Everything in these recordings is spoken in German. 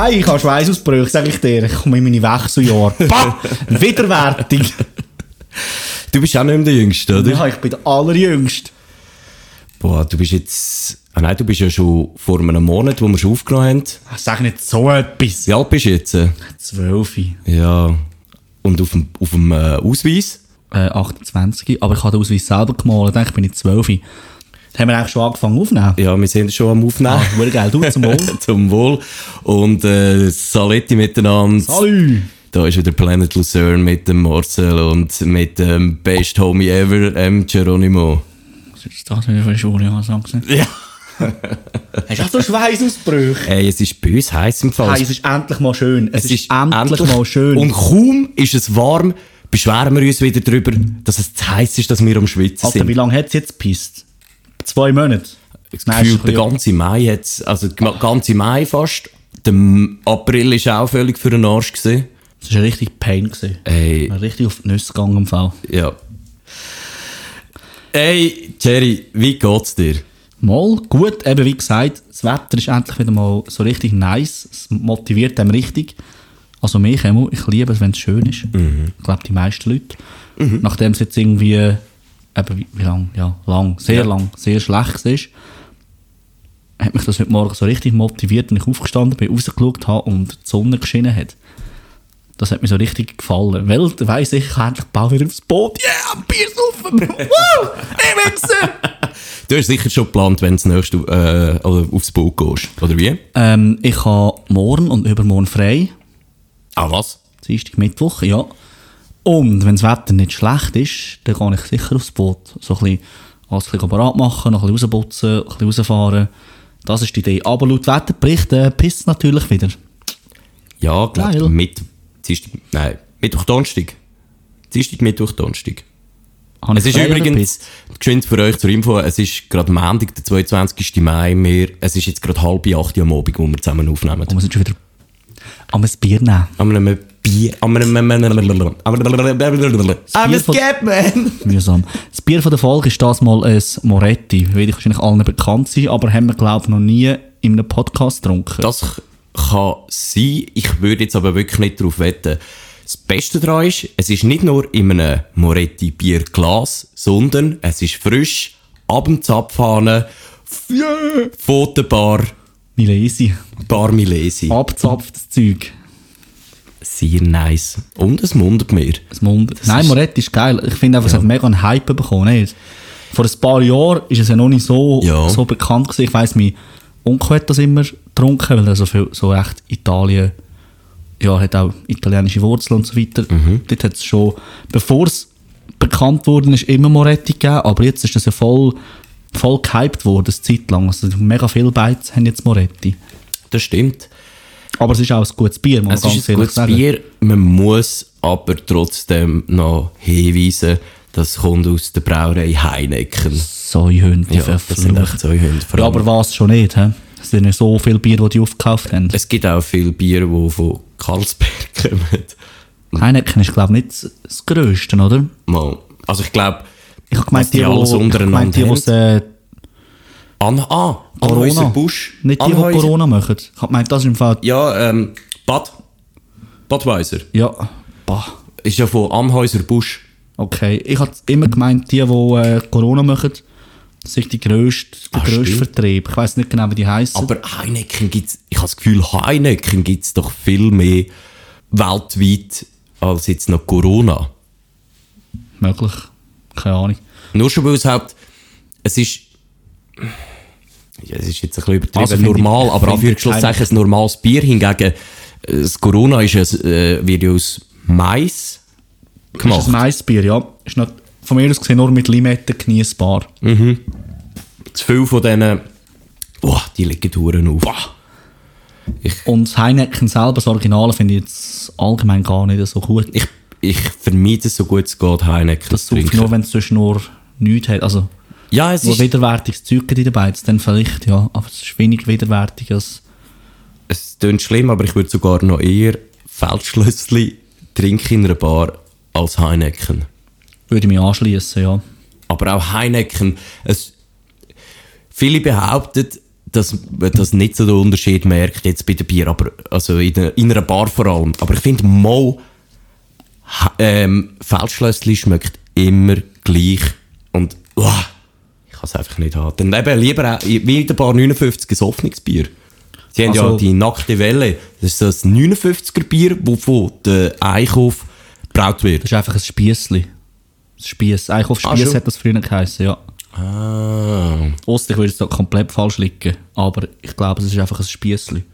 Hey, ich habe Schweißausbrüche, sag ich dir. Ich komme in meine Wechseljahre. Bah! Widerwärtig. Du bist auch nicht mehr der Jüngste, oder? Ja, ich bin der Allerjüngste. Boah, du bist jetzt... Ah nein, du bist ja schon vor einem Monat, wo wir schon aufgenommen haben. Sag nicht so etwas. Wie alt bist du jetzt? Zwölf. Ja. Und auf dem, auf dem äh, Ausweis? Äh, 28. Aber ich habe den Ausweis selber gemalt. Ich bin ich zwölf. Haben wir eigentlich schon angefangen aufzunehmen. Ja, wir sind schon am Aufnehmen. Ah, wurde geil. Du zum Wohl. Zum Wohl. Und äh, Saletti miteinander. Salü. Da ist wieder Planet Lucerne mit dem Marcel und mit dem Best Homie Ever, ähm, Geronimo. Was ist das wieder für eine Schule? Was du? Ja. Hast du auch so Schweißausbrüche? Ey, es ist bei uns heiß im Fall. Hey, es ist endlich mal schön. Es, ist, endlich, mal schön. Und kaum ist es warm, beschweren wir uns wieder darüber, dass es zu heiß ist, dass wir am Schwitzen Alter, sind. wie lange hat es jetzt gepisst? Zwei Monate? Gefühlt der ganze Mai jetzt, also der ganze Mai fast. Der April ist auch völlig für den Arsch gewesen. Das war richtig Pain. Gewesen. Ey, Richtig auf die Nüsse gegangen im Fall. ja. Ey, Jerry, wie geht's dir? Mal gut, eben wie gesagt, das Wetter ist endlich wieder mal so richtig nice. Es motiviert einem richtig. Also mich ich liebe es, wenn es schön ist. Ich glaube, die meisten Leute. Nachdem es jetzt irgendwie, eben wie, wie lang, ja, lang, sehr Ja. lang, sehr schlecht ist, hat mich das heute Morgen so richtig motiviert, wenn ich aufgestanden bin, rausgeschaut habe und die Sonne geschienen hat. Das hat mir so richtig gefallen. Weil, da weiss ich, ich kann endlich bald wieder aufs Boot. Yeah, Bier saufen! Woo! Ich Wichser! Du hast sicher schon geplant, wenn du nächste äh, aufs Boot gehst, oder wie? Ähm, ich habe morgen und übermorgen frei. Ah, was? Dienstag, Mittwoch, ja. Und wenn das Wetter nicht schlecht ist, dann gehe ich sicher aufs Boot. So ein bisschen, alles ein bisschen parat machen, noch ein bisschen rausputzen, ein bisschen rausfahren. Das ist die Idee. Aber laut Wetterbericht äh, pisst es natürlich wieder. Ja, Geil. glaub, mit, Dienstag, nein, Mittwoch, Donnerstag. Dienstag, Mittwoch, Donnerstag. Es ist übrigens, geschwind für euch zur Info, es ist gerade Montag, der 22. Mai, wir, es ist jetzt gerade halb acht Uhr am Abend, wo wir zusammen aufnehmen. Und wir sind schon wieder am Bier nehmen. Einem Bier, an einem, an einem, Ah, was von- geht, man? Mühsam. Das Bier von der Folge ist das mal ein Moretti. Wird wahrscheinlich allen bekannt sein, aber haben wir, glaube ich, noch nie in einem Podcast getrunken. Das kann sein, ich würde jetzt aber wirklich nicht darauf wetten. Das Beste daran ist, es ist nicht nur in einem Moretti Bierglas, sondern es ist frisch, ab dem Zapfhahn, von der Bar, Milesi. Bar Milesi. Abzapftes Zeug. Sehr nice. Und es mundet mir. Das Mund. Nein, ist- Moretti ist geil. Ich finde einfach, es hat mega einen Hype bekommen. Nicht? Vor ein paar Jahren ist es ja noch nicht so, Ja. so bekannt gewesen. Ich weiss, mein Onkel hat das immer getrunken, weil er so, viel, so echt Italien, ja, hat auch italienische Wurzeln und so weiter. Mhm. Dort hat es schon, bevor es bekannt wurde, ist immer Moretti gegeben, aber jetzt ist das ja voll, voll gehypt worden, eine Zeit lang. Also mega viele Beiz haben jetzt Moretti. Das stimmt. Aber es ist auch ein gutes Bier, muss Es man ist ganz ein ehrlich gutes sagen. Bier. Man muss aber trotzdem noch hinweisen, das kommt aus der Brauerei Heineken. Säuhunde, Ja, das sind echt zwei Hunde. Vor Ja, aber was schon nicht, hä? Es sind ja so viele Bier, die die aufgekauft haben. Es gibt auch viele Bier, die von Karlsberg kommen. Heineken ist, glaube ich, nicht das Grösste, oder? Mal. Also ich glaube, Ich habe gemeint, die die, untereinander gemeint, die, An ah, Corona. Anhäuser Busch. nicht die, die Anhäuser- Corona machen. Ich habe gemeint, das ist im Fall... Ja, ähm, Bad. Badweiser. Ja, bah, Ist ja von Anhäuser Busch. okay. Ich habe immer gemeint, die, die äh, Corona machen, ist die grösste, der Ah, grösste stimmt. Vertrieb. Ich weiß nicht genau, wie die heißen. Aber Heineken gibt's, ich habe das Gefühl, Heineken gibt's doch viel mehr weltweit als jetzt noch Corona. Möglich. Keine Ahnung. Nur schon weil es halt, es ist, ja, es ist jetzt ein bisschen übertrieben Also finde ich- normal, aber finde Anführungsschlusszeichen ein normales Bier hingegen, äh, das Corona ist es, äh, wird ja aus Mais Das gemacht. ist ein Maisbier, ja. Ist noch, von mir aus gesehen nur mit Limette genießbar. Zu viel von denen, boah, die liegen Touren auf. Und das Heineken selber, das Originale, finde ich jetzt allgemein gar nicht so gut. Ich, ich vermeide es so gut es geht, Heineken Das zu ich trinken. nur, wenn es sonst nur nichts hat. Also, Ja, es wo ist, widerwärtiges Zeug gibt dabei ist, dann vielleicht, ja. Aber es ist wenig widerwärtig als... es klingt schlimm, aber ich würde sogar noch eher Feldschlössli trinken in einer Bar als Heineken. Würde ich mich anschließen, ja. Aber auch Heineken, es, viele behaupten, dass man das nicht so den Unterschied merkt, jetzt bei dem Bier, aber, also in, der, in einer Bar vor allem. Aber ich finde, ha- ähm, Feldschlössli schmeckt immer gleich. Und, uah, kann es einfach nicht haben. Dann eben lieber auch, wie in der Bar 59 ein offenes Bier. Sie haben ja Also- die nackte Welle. Das ist das 59er Bier, das von der Einkauf gebraut wird. Das ist einfach ein Spiessli. Ein Spiess. Eigentlich auf Ah, hat das früher geheißen, ja. Ah. Ost, ich würde es da komplett falsch liegen. Aber ich glaube, es ist einfach ein Spiessli.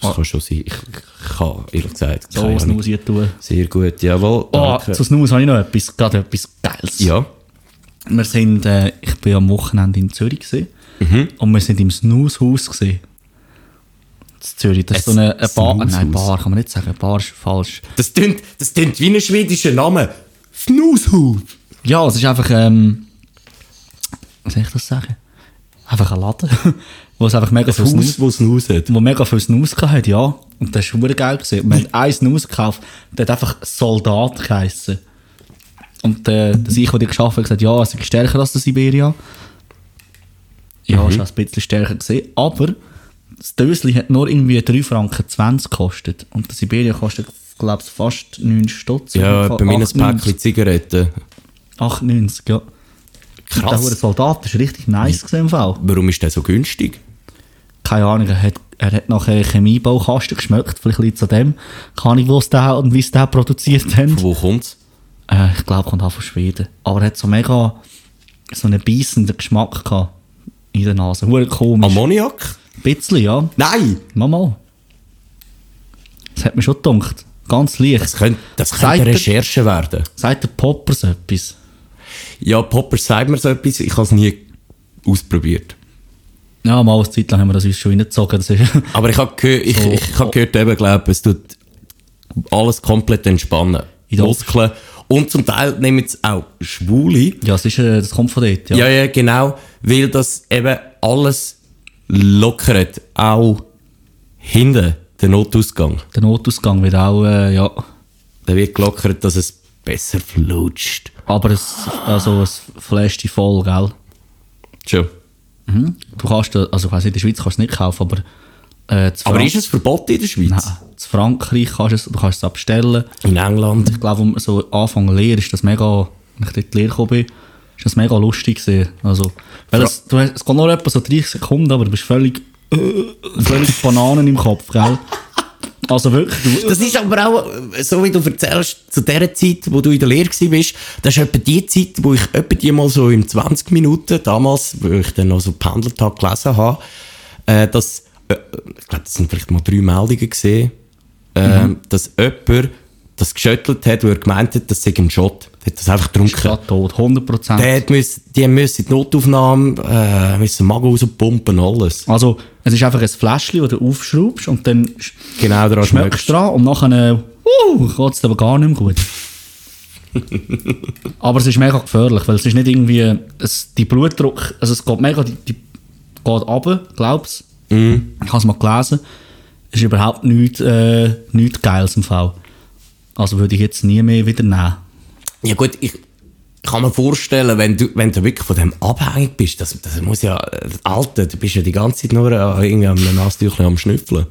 Das kann schon sein. Ich, ich kann, ehrlich gesagt, So was hier tun. Sehr gut, jawohl. Oh, danke. zu Snus habe ich noch etwas, gerade etwas Geiles. ja. Wir sind, äh, ich bin am Wochenende in Zürich gewesen, Mhm. und wir sind im Snushaus gesehen. In Zürich. Das ist so Ein eine, eine Bar. Nein, Snushaus? Bar kann man nicht sagen. Bar ist falsch. Das klingt, das klingt wie ein schwedischer Name. Snoozehood. Ja, es ist einfach, ähm, wie soll ich das sagen? Einfach ein Laden, wo es einfach mega viel Ein Haus, Snus, das Snooze hat. wo mega viel Snus hat, ja. Und das ist super geil gewesen. Wir haben einen Snus gekauft, der hat einfach Soldat geheissen. Und äh, das ich, der die geschafft hat, gesagt, ja, es ist stärker als der Siberia. Ja, ist auch ein bisschen stärker gesehen. Aber das Dösli hat nur irgendwie 3 Franken 20 gekostet. Und der Siberia kostet, glaube ich, fast 9 Stutz. Ja, bei mir ein 98. Päckchen Zigaretten. 98, ja. Der Krass. hure Soldat ist richtig nice gesehen im Fall. Warum ist der so günstig? Keine Ahnung, er hat, er hat nach einem Chemiebaukasten geschmeckt. Vielleicht liegt es an dem. Keine Ahnung, wo es der und wie es der produziert haben. Von wo kommt's? Äh, ich glaube, kommt auch von Schweden. Aber er hat so mega so einen beißenden Geschmack gehabt in der Nase. Hure komisch. Ammoniak? Ein bisschen, ja. Nein! Mal. Das hat mir schon gedacht. Ganz leicht. Das könnte, das könnte eine er- Recherche werden. Sagt der Poppers etwas? Ja, Popper sagt mir so etwas, ich habe es nie ausprobiert. Ja, mal eine Zeit lang haben wir das uns schon reingezogen. Das ist Aber ich habe gehört, ich, So. ich habe gehört, eben, glaub, es tut alles komplett entspannen. Der- Muskeln. Und zum Teil nehmen es auch Schwule. ja, es ist, äh, das kommt von dort, ja. Ja, ja, genau. Weil das eben alles lockert. Auch hinten, der Notausgang. Der Notausgang wird auch, äh, ja. Der wird gelockert, dass es besser flutscht. Aber es, also, es flasht dich voll, gell? Schon. Du kannst, also ich weiss nicht, in der Schweiz kannst du es nicht kaufen, aber äh, Aber ist es verboten in der Schweiz? Nein, zu Frankreich kannst du es, du kannst es abstellen. In England? Ich glaube, um so Anfang Lehre ist das mega, wenn ich dort in die Lehre gekommen bin, ist das mega lustig gewesen. Also, weil Fra- es, du es geht nur etwa so 30 Sekunden, aber du bist völlig, äh, völlig Bananen im Kopf, gell? Also wirklich, du, Das ist aber auch, so wie du erzählst, zu der Zeit, wo du in der Lehre warst, das ist etwa die Zeit, wo ich etwa die mal so in 20 Minuten, damals, wo ich dann noch so Pendeltag gelesen habe, äh, dass, äh, ich glaube, das sind vielleicht mal drei Meldungen gesehen, äh, dass jemand das geschüttelt hat, wo er gemeint hat, das sei ein Shot. Der hat das einfach getrunken. gerade tot, 100%. Der hat müssen, die müssen die Notaufnahme, äh, müssen Magen rauspumpen, alles. Also, es ist einfach ein Fläschchen, das du aufschraubst und dann Genau, daran schmeckst du dran und nachher uh, geht es aber gar nicht mehr gut. aber es ist mega gefährlich, weil es ist nicht irgendwie, es, die Blutdruck, also es geht mega, die, die geht runter, glaubst Mhm. Ich habe es mal gelesen, es ist überhaupt nichts, äh, nichts Geiles im Fall. Also würde ich jetzt nie mehr wieder nehmen. Ja gut, ich kann mir vorstellen, wenn du, wenn du wirklich von dem abhängig bist, das, das muss ja, Alter, du bist ja die ganze Zeit nur äh, irgendwie am Nasstüchlein am Schnüffeln.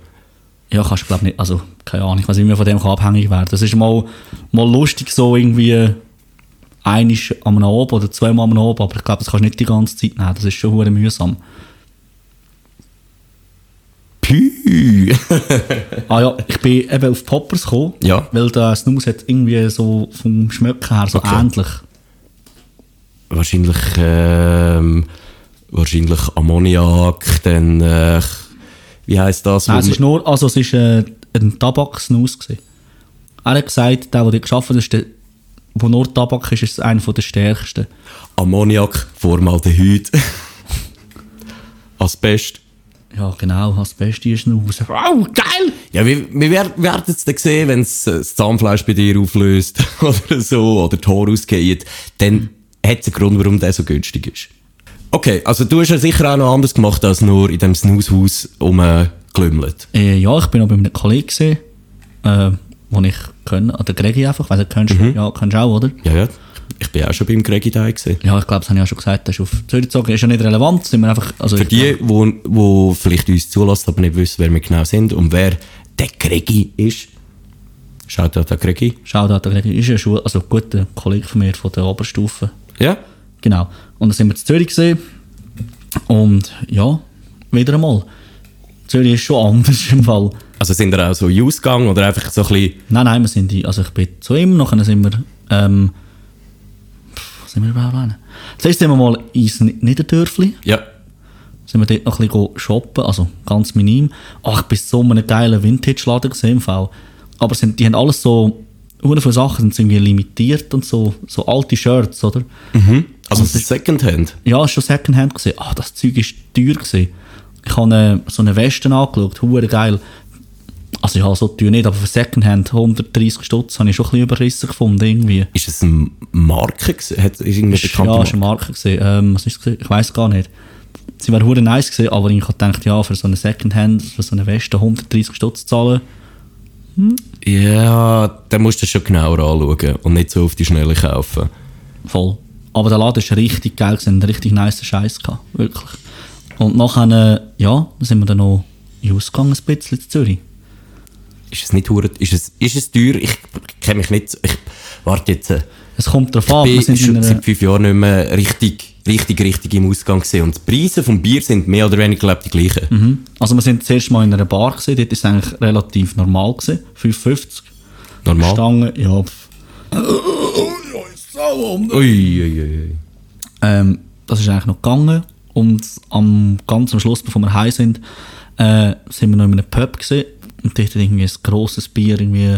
Ja, kannst du glaube nicht, also keine Ahnung, ich weiß nicht, wie man von dem kann abhängig werden Das ist mal, mal lustig so irgendwie einisch am Abend oder zweimal am Abend, aber ich glaube, das kannst du nicht die ganze Zeit nehmen, das ist schon mühsam. Ah ja, ich bin eben auf Poppers gekommen, Ja. weil der Snus hat irgendwie so vom Schmecken her so Okay. ähnlich. wahrscheinlich, ähm, wahrscheinlich Ammoniak, dann, äh, wie heisst das? Nein, es ist nur, also es ist äh, ein Tabaksnus gewesen. Er hat gesagt, der, der hat, ist der, wo nur Tabak ist, ist einer der stärksten. Ammoniak, Formaldehyd. Asbest. Ja, genau, das Beste ist Snus. Wow, geil! Ja, wir, wir wer- werden es dann sehen, wenn es äh, das Zahnfleisch bei dir auflöst oder so, oder die Haare ausgeht, dann hat es einen Grund, warum der so günstig ist. Okay, also du hast ja sicher auch noch anders gemacht, als nur in dem Snoozehaus rumgelümmelt. Äh, ja, ich bin noch bei einem Kollegen gesehen, äh, wo ich kenne, oder Gregi einfach, weil du kennst, ja, kennst du auch, oder? Ja, ja, Ich bin auch schon beim Gregi da gewesen. Ja, ich glaube, das habe ich auch schon gesagt. Das ist auf Zürich gezogen. Ist ja nicht relevant. Sind wir einfach, also Für ich- die, wo, wo vielleicht uns zulassen, aber nicht wissen, wer wir genau sind und wer der Gregi ist, schaut an Gregi. Schau da, der ist ja Schule, also ein guter Kollege von mir von der Oberstufe. Ja, Genau. Und dann sind wir in Zürich gesehen. Und ja, wieder einmal. Zürich ist schon anders im Fall. also sind da auch so ausgegangen oder einfach so ein bisschen, Nein, nein, wir sind die, also ich bin zu ihm, nachher sind wir, ähm, sind wir überhaupt hin? Zuerst sind wir mal ins Ni- Niederdörfli, ja, sind wir dort noch ein bisschen shoppen, also ganz minim. Ach, ich bin so in einem geilen Vintage-Laden gesehen im Fall. Aber sind, die haben alles so, viele von Sachen sind irgendwie limitiert und so, so alte Shirts, oder? also das ist Secondhand. Ja, schon Secondhand gesehen. Ah, das Zeug ist teuer gesehen. Ich habe eine, so eine Weste angeschaut, hure geil. Also ja, so teuer nicht, aber für Secondhand 130 Stutz habe ich schon ein bisschen überrissen gefunden irgendwie. Ist es eine Marke? gewesen? Hat, ist irgendwie Ist, ja, ist eine Marke? Ähm, was ist es? gewesen? Ich weiß gar nicht. Sie wäre hure nice gesehen, aber ich habe gedacht, ja, für so eine Secondhand, für so eine Weste 130 Stutz zahlen. Ja, dann musst du schon genauer anschauen und nicht so auf die Schnelle kaufen. Voll. Aber der Laden ist richtig geil, gewesen, richtig nice Scheiß gehabt, wirklich. Und nachher, äh, ja, dann sind wir dann noch ausgegangen, ein bisschen in Zürich. Ist es nicht hure, ist es, ist es teuer? Ich kenne mich nicht, so- ich, warte jetzt, äh, Es kommt darauf an, ich wir sind in schon seit fünf Jahren nicht mehr richtig, richtig, richtig im Ausgang gesehen und die Preise vom Bier sind mehr oder weniger, glaube ich, die gleichen. Mhm. Also wir sind zuerst mal in einer Bar gewesen, dort ist es eigentlich relativ normal gewesen, 5,50. Normal. Stange, ja. Ui, ui, ui. Ähm, das ist eigentlich noch gegangen und am ganz am Schluss, bevor wir heim sind, äh, sind wir noch in einem Pub gewesen und dort hat irgendwie ein grosses Bier irgendwie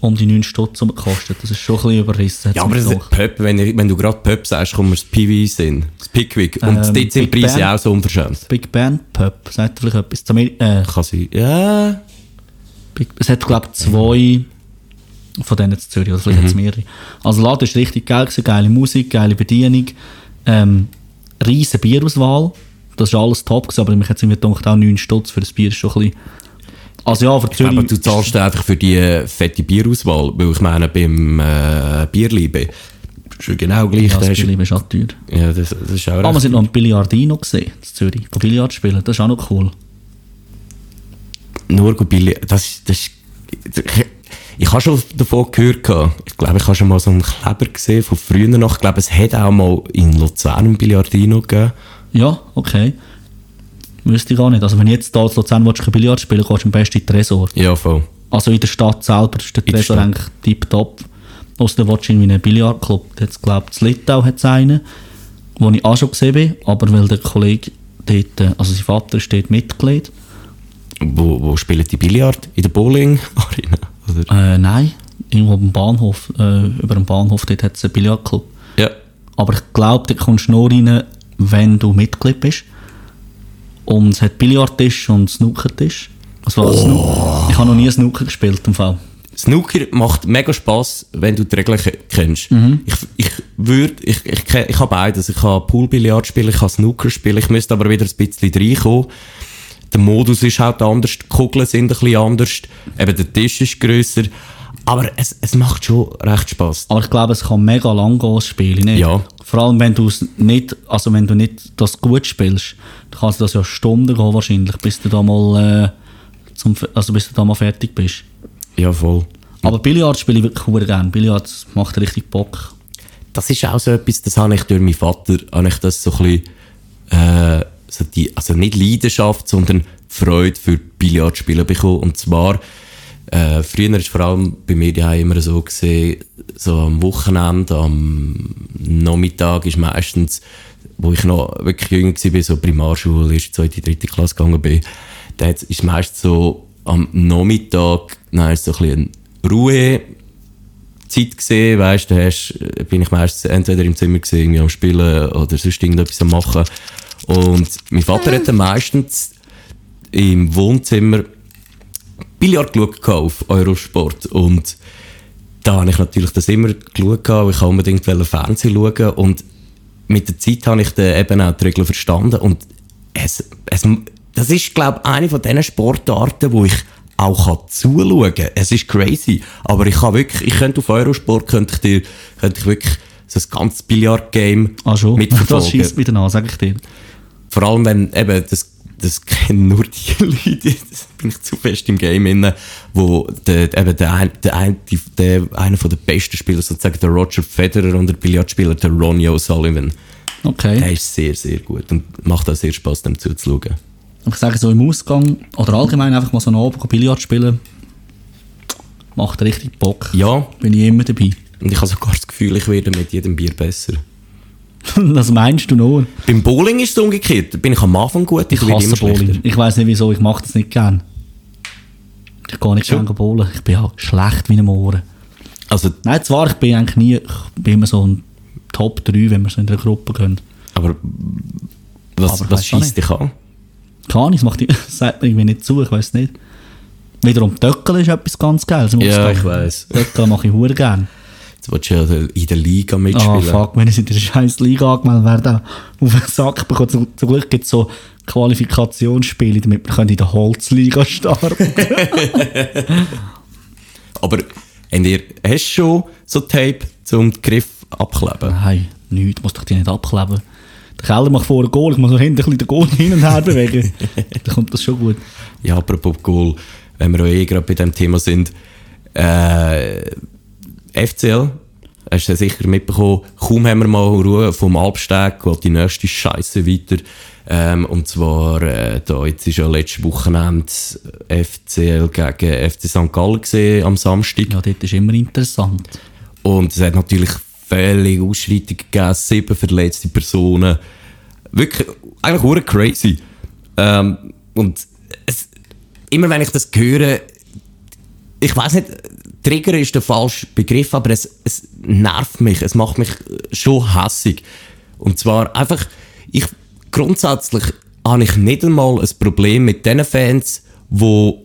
um die 9 Stutz gekostet. Das ist schon ein bisschen überrissen. Ja, aber mich gedacht. Pub, wenn, ich- wenn du gerade Pub sagst, kommt mir das PV in, das Pickwick. Und Ähm, dort sind die Preise Ben. auch so unverschämt. Big Band Pub, sagt vielleicht etwas? Zum, äh, Kann sein. Ja. Big, es hat, glaube ich, zwei von denen in Zürich, oder vielleicht hat es mehrere. Also, Laden ist richtig geil, gewesen, geile Musik, geile Bedienung, ähm, riesen Bierauswahl. Das ist alles top, gewesen, aber ich hätte mir gedacht, auch 9 Stutz für das Bier ist schon ein bisschen. Also, ja, für Zürich. Aber du zahlst einfach für die äh, fette Bierauswahl, weil ich meine, beim äh, Bierliebe ist genau gleich. ja, das da hast- Bier ist auch teuer. ja, das, das ist auch Ah, wir sind noch im Billardino gesehen, in Zürich. Go Billard spielen, das ist auch noch cool. Nur gut Billy, das, das ist, ich, ich habe schon davon gehört, ich glaube, ich habe schon mal so einen Kleber gesehen von früher noch. Ich glaube, es hat auch mal in Luzern einen Billardino gegeben. Ja, okay. Wüsste ich gar nicht. Also, wenn jetzt hier in Luzern willst, kein Billard spielen gehst du am besten in den Tresor. Ja, voll. Also in der Stadt selber ist der der Tresor Stadt. eigentlich tipptopp. Außerdem willst du irgendwie einen Billardclub. Jetzt glaube ich, in Litau hat einen, wo ich auch schon gesehen bin, aber weil der Kollege dort, äh, also sein Vater ist dort Mitglied. Wo, wo spielen die Billard? In der Bowling-Arena? Äh, nein, irgendwo am Bahnhof, äh, über dem Bahnhof, dort hat es einen Billardclub. Ja. Aber ich glaube, da kommst du nur rein, wenn du Mitglied bist. Und es hat Billardtisch und Snookertisch. Also, Oh. Snoo- Ich habe noch nie Snooker gespielt im Fall. Snooker macht mega Spass, wenn du die Regeln ke- kennst. Mhm. Ich, ich würde, ich, ich, kenn- ich habe beides. Ich kann Poolbillard spielen, ich kann Snooker spielen. Ich müsste aber wieder ein bisschen reinkommen. Der Modus ist halt anders, die Kugeln sind ein bisschen anders, eben der Tisch ist grösser. Aber es, es macht schon recht Spass. Aber ich glaube, es kann mega lang gehen, das Spiel, nicht? Ja. Vor allem, wenn du es nicht, also wenn du nicht das gut spielst, dann kann es das ja Stunden gehen wahrscheinlich, bis du da mal, äh, zum, also bis du da mal fertig bist. Ja, voll. Aber Billard spiele ich wirklich sehr gerne. Billard macht richtig Bock. das ist auch so etwas, das habe ich durch meinen Vater, habe ich das so ein bisschen, äh, so die, also nicht Leidenschaft, sondern Freude für Billardspielen bekommen. Und zwar, äh, früher ist vor allem bei mir daheim immer so gesehen, so am Wochenende, am Nachmittag ist meistens, wo ich noch wirklich jünger war, so Primarschule, erste, zweite, dritte Klasse gegangen bin, da ist meistens so am Nachmittag, ist so ein bisschen Ruhe, Zeit gesehen, weißt du, bin ich meistens entweder im Zimmer gesehen, irgendwie am Spielen oder sonst irgendetwas am Machen. Und mein Vater hat dann meistens im Wohnzimmer Billard geschaut auf Eurosport und da habe ich natürlich das immer geschaut, weil ich unbedingt Fernsehen schauen und mit der Zeit habe ich dann eben auch die Regeln verstanden und es, es, das ist, glaube ich, eine von diesen Sportarten, wo ich auch kann zuschauen kann. Es ist crazy, aber ich kann wirklich, ich könnte auf Eurosport, könnte ich dir, könnte ich wirklich so ein ganzes Billard-Game Ah schon, das mitverfolgen. schießt wieder an, sag ich dir. Vor allem, wenn eben, das, das kennen nur die Leute, das bin ich zu fest im Game inne, wo der, eben der, ein, der, ein, der, einer von den besten Spieler, sozusagen der Roger Federer und der Billardspieler, der Ronnie O'Sullivan, Okay. der ist sehr, sehr gut und macht auch sehr Spaß, dem zuzuschauen. Ich sage so im Ausgang oder allgemein einfach mal so einen Abend Billard spielen, macht richtig Bock. Ja, Bin ich immer dabei. und ich habe sogar das Gefühl, ich werde mit jedem Bier besser. das meinst du nur? Beim Bowling ist es umgekehrt. Bin ich am Anfang gut, Ich werde hasse immer Bowling. schlechter. Ich weiß nicht wieso, ich mache das nicht gern. Ich gehe nicht gerne bowlen. Ich bin ja schlecht wie ein Ohren. Also, Nein, zwar, ich bin eigentlich nie, ich bin immer so ein Top 3, wenn wir so in der Gruppe gehen. aber was, Aber ich was auch schießt dich an? Keine Ahnung, macht, das sagt mir irgendwie nicht zu, ich weiß nicht. Wiederum, Töckel ist etwas ganz Geiles. Ja, ich weiss. Töckel mache ich hure gern. Jetzt willst du ja in der Liga Ah, mitspielen. fuck, wenn ich in der scheiß Liga angemeldet werde, auf den Sack bekommen. Zum, zum Glück gibt es so Qualifikationsspiele, damit wir können in der Holzliga starten Aber habt ihr, hast du schon so Tape zum Griff abkleben? Nein, nichts, muss doch die nicht abkleben. Der Keller macht vor ein Goal, ich muss noch hinten den Goal hin und her bewegen. Dann kommt das schon gut. Ja, apropos Goal, wenn wir auch eh gerade bei dem Thema sind. Äh, FCL, hast du ja sicher mitbekommen, kaum haben wir mal Ruhe vom Alpsteg, geht die nächste Scheiße weiter. Ähm, und zwar, äh, da, jetzt ist ja letztes Wochenende FCL gegen FC St. Gallen gesehen am Samstag. Ja, dort ist immer interessant. Und es hat natürlich völlig Ausschreitungen gegeben, sieben verletzte Personen. Wirklich, eigentlich hure crazy. Ähm, und es, immer wenn ich das höre, ich weiß nicht, Trigger ist der falsche Begriff, aber es, es nervt mich, es macht mich schon hässig. Und zwar einfach, ich, grundsätzlich habe ich nicht einmal ein Problem mit den Fans, wo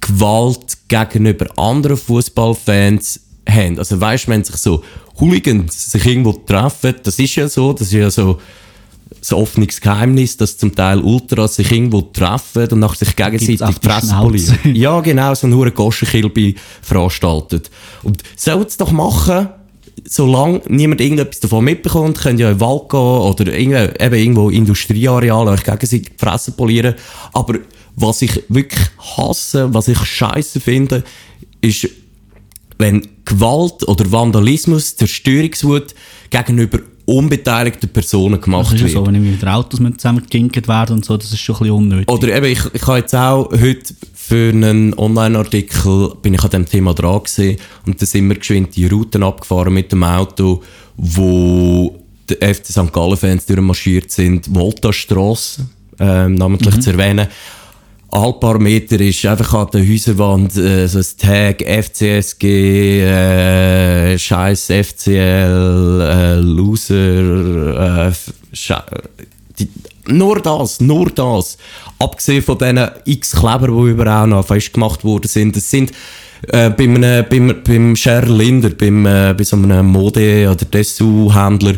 Gewalt gegenüber anderen Fußballfans haben. Also weißt, wenn sich so Hooligans sich irgendwo treffen, das ist ja so, das ist ja so ein offenes Geheimnis, dass zum Teil Ultras sich irgendwo treffen und nach sich gegenseitig die Fresse polieren. Ja, genau, so ein hure Goschenkilbe veranstaltet. Und soll es doch machen, solange niemand irgendetwas davon mitbekommt, könnt ihr in den Wald gehen oder irgendwo, eben irgendwo Industrieareale euch gegenseitig die Fresse polieren. Aber was ich wirklich hasse, was ich scheiße finde, ist, wenn Gewalt oder Vandalismus, Zerstörungswut gegenüber unbeteiligten Personen Das gemacht ist ja wird. so, wenn wieder Autos müssen zusammengeginkt werden und so, das ist schon ein bisschen unnötig. Oder eben, ich, ich habe jetzt auch heute für einen Online-Artikel bin ich an dem Thema dran gewesen, und da sind wir geschwind die Routen abgefahren mit dem Auto, wo die FC St. Gallen-Fans durchmarschiert sind, Volta-Strasse, ähm, namentlich zu erwähnen. Ein paar Meter ist einfach an der Häuserwand äh, so ein Tag FCSG, äh, Scheiß FCL, äh, Loser, äh, Sche die, nur das, nur das. Abgesehen von diesen x Kleber, die überall noch fest gemacht worden sind. Das sind äh, bei einem, beim, beim Cheryl Linder, beim, äh, bei so einem Mode- oder Dessous-Händler,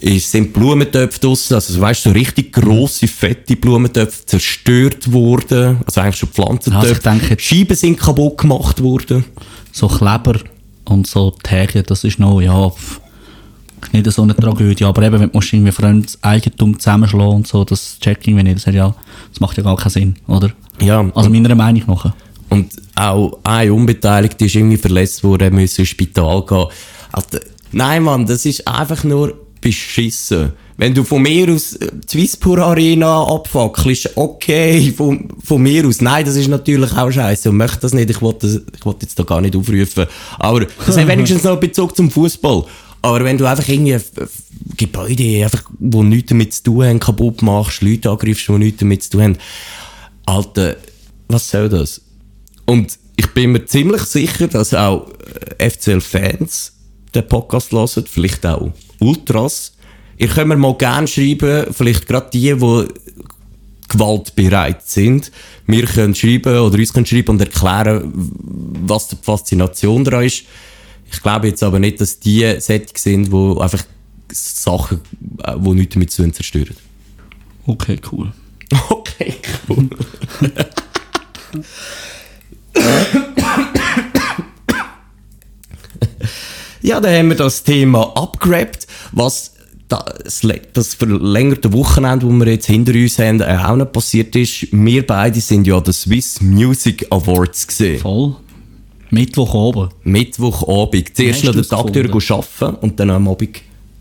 ist- sind Blumentöpfe draussen, also weißt du, so richtig grosse, fette Blumentöpfe zerstört worden. Also eigentlich schon Pflanzentöpfe. Also ich denke Scheiben sind kaputt gemacht worden. so Kleber und so Tage, das ist noch, ja, nicht so eine Tragödie, aber eben, wenn du irgendwie fremdes Eigentum zusammenschlagen und so, das check ich irgendwie nicht, das, ja, das macht ja gar keinen Sinn, oder? Ja, Also meiner Meinung nach. Und auch ein Unbeteiligter ist irgendwie verletzt worden, musste ins Spital gehen. Alter, nein, Mann, das ist einfach nur beschissen. Wenn du von mir aus äh, die Swisspur Arena abfackelst, okay, von, von mir aus. Nein, das ist natürlich auch scheiße und möchte das nicht. Ich wollte jetzt da gar nicht aufrufen. Aber das hat wenigstens noch Bezug zum Fußball. Aber wenn du einfach irgendwie Gebäude, einfach, wo nichts damit zu tun haben, kaputt machst, Leute angreifst, die nichts damit zu tun haben, Alter, was soll das? Und ich bin mir ziemlich sicher, dass auch äh, FCL-Fans den Podcast hören, vielleicht auch Ultras. Ihr könnt mir mal gerne schreiben, vielleicht gerade die, die gewaltbereit sind. Wir können schreiben oder uns können schreiben und erklären, was die Faszination daran ist. Ich glaube jetzt aber nicht, dass die Sättig sind, die einfach Sachen, äh, die nichts damit zu tun, zerstören. Okay, cool. Okay, cool. ja, dann haben wir das Thema abgerappt. Was das, das verlängerte Wochenende, das wir jetzt hinter uns haben, äh, auch noch passiert ist, wir beide sind ja den Swiss Music Awards gesehen. Voll. Mittwoch oben. Mittwochabend. Zuerst hast noch den Tag durch arbeiten und dann am Abend.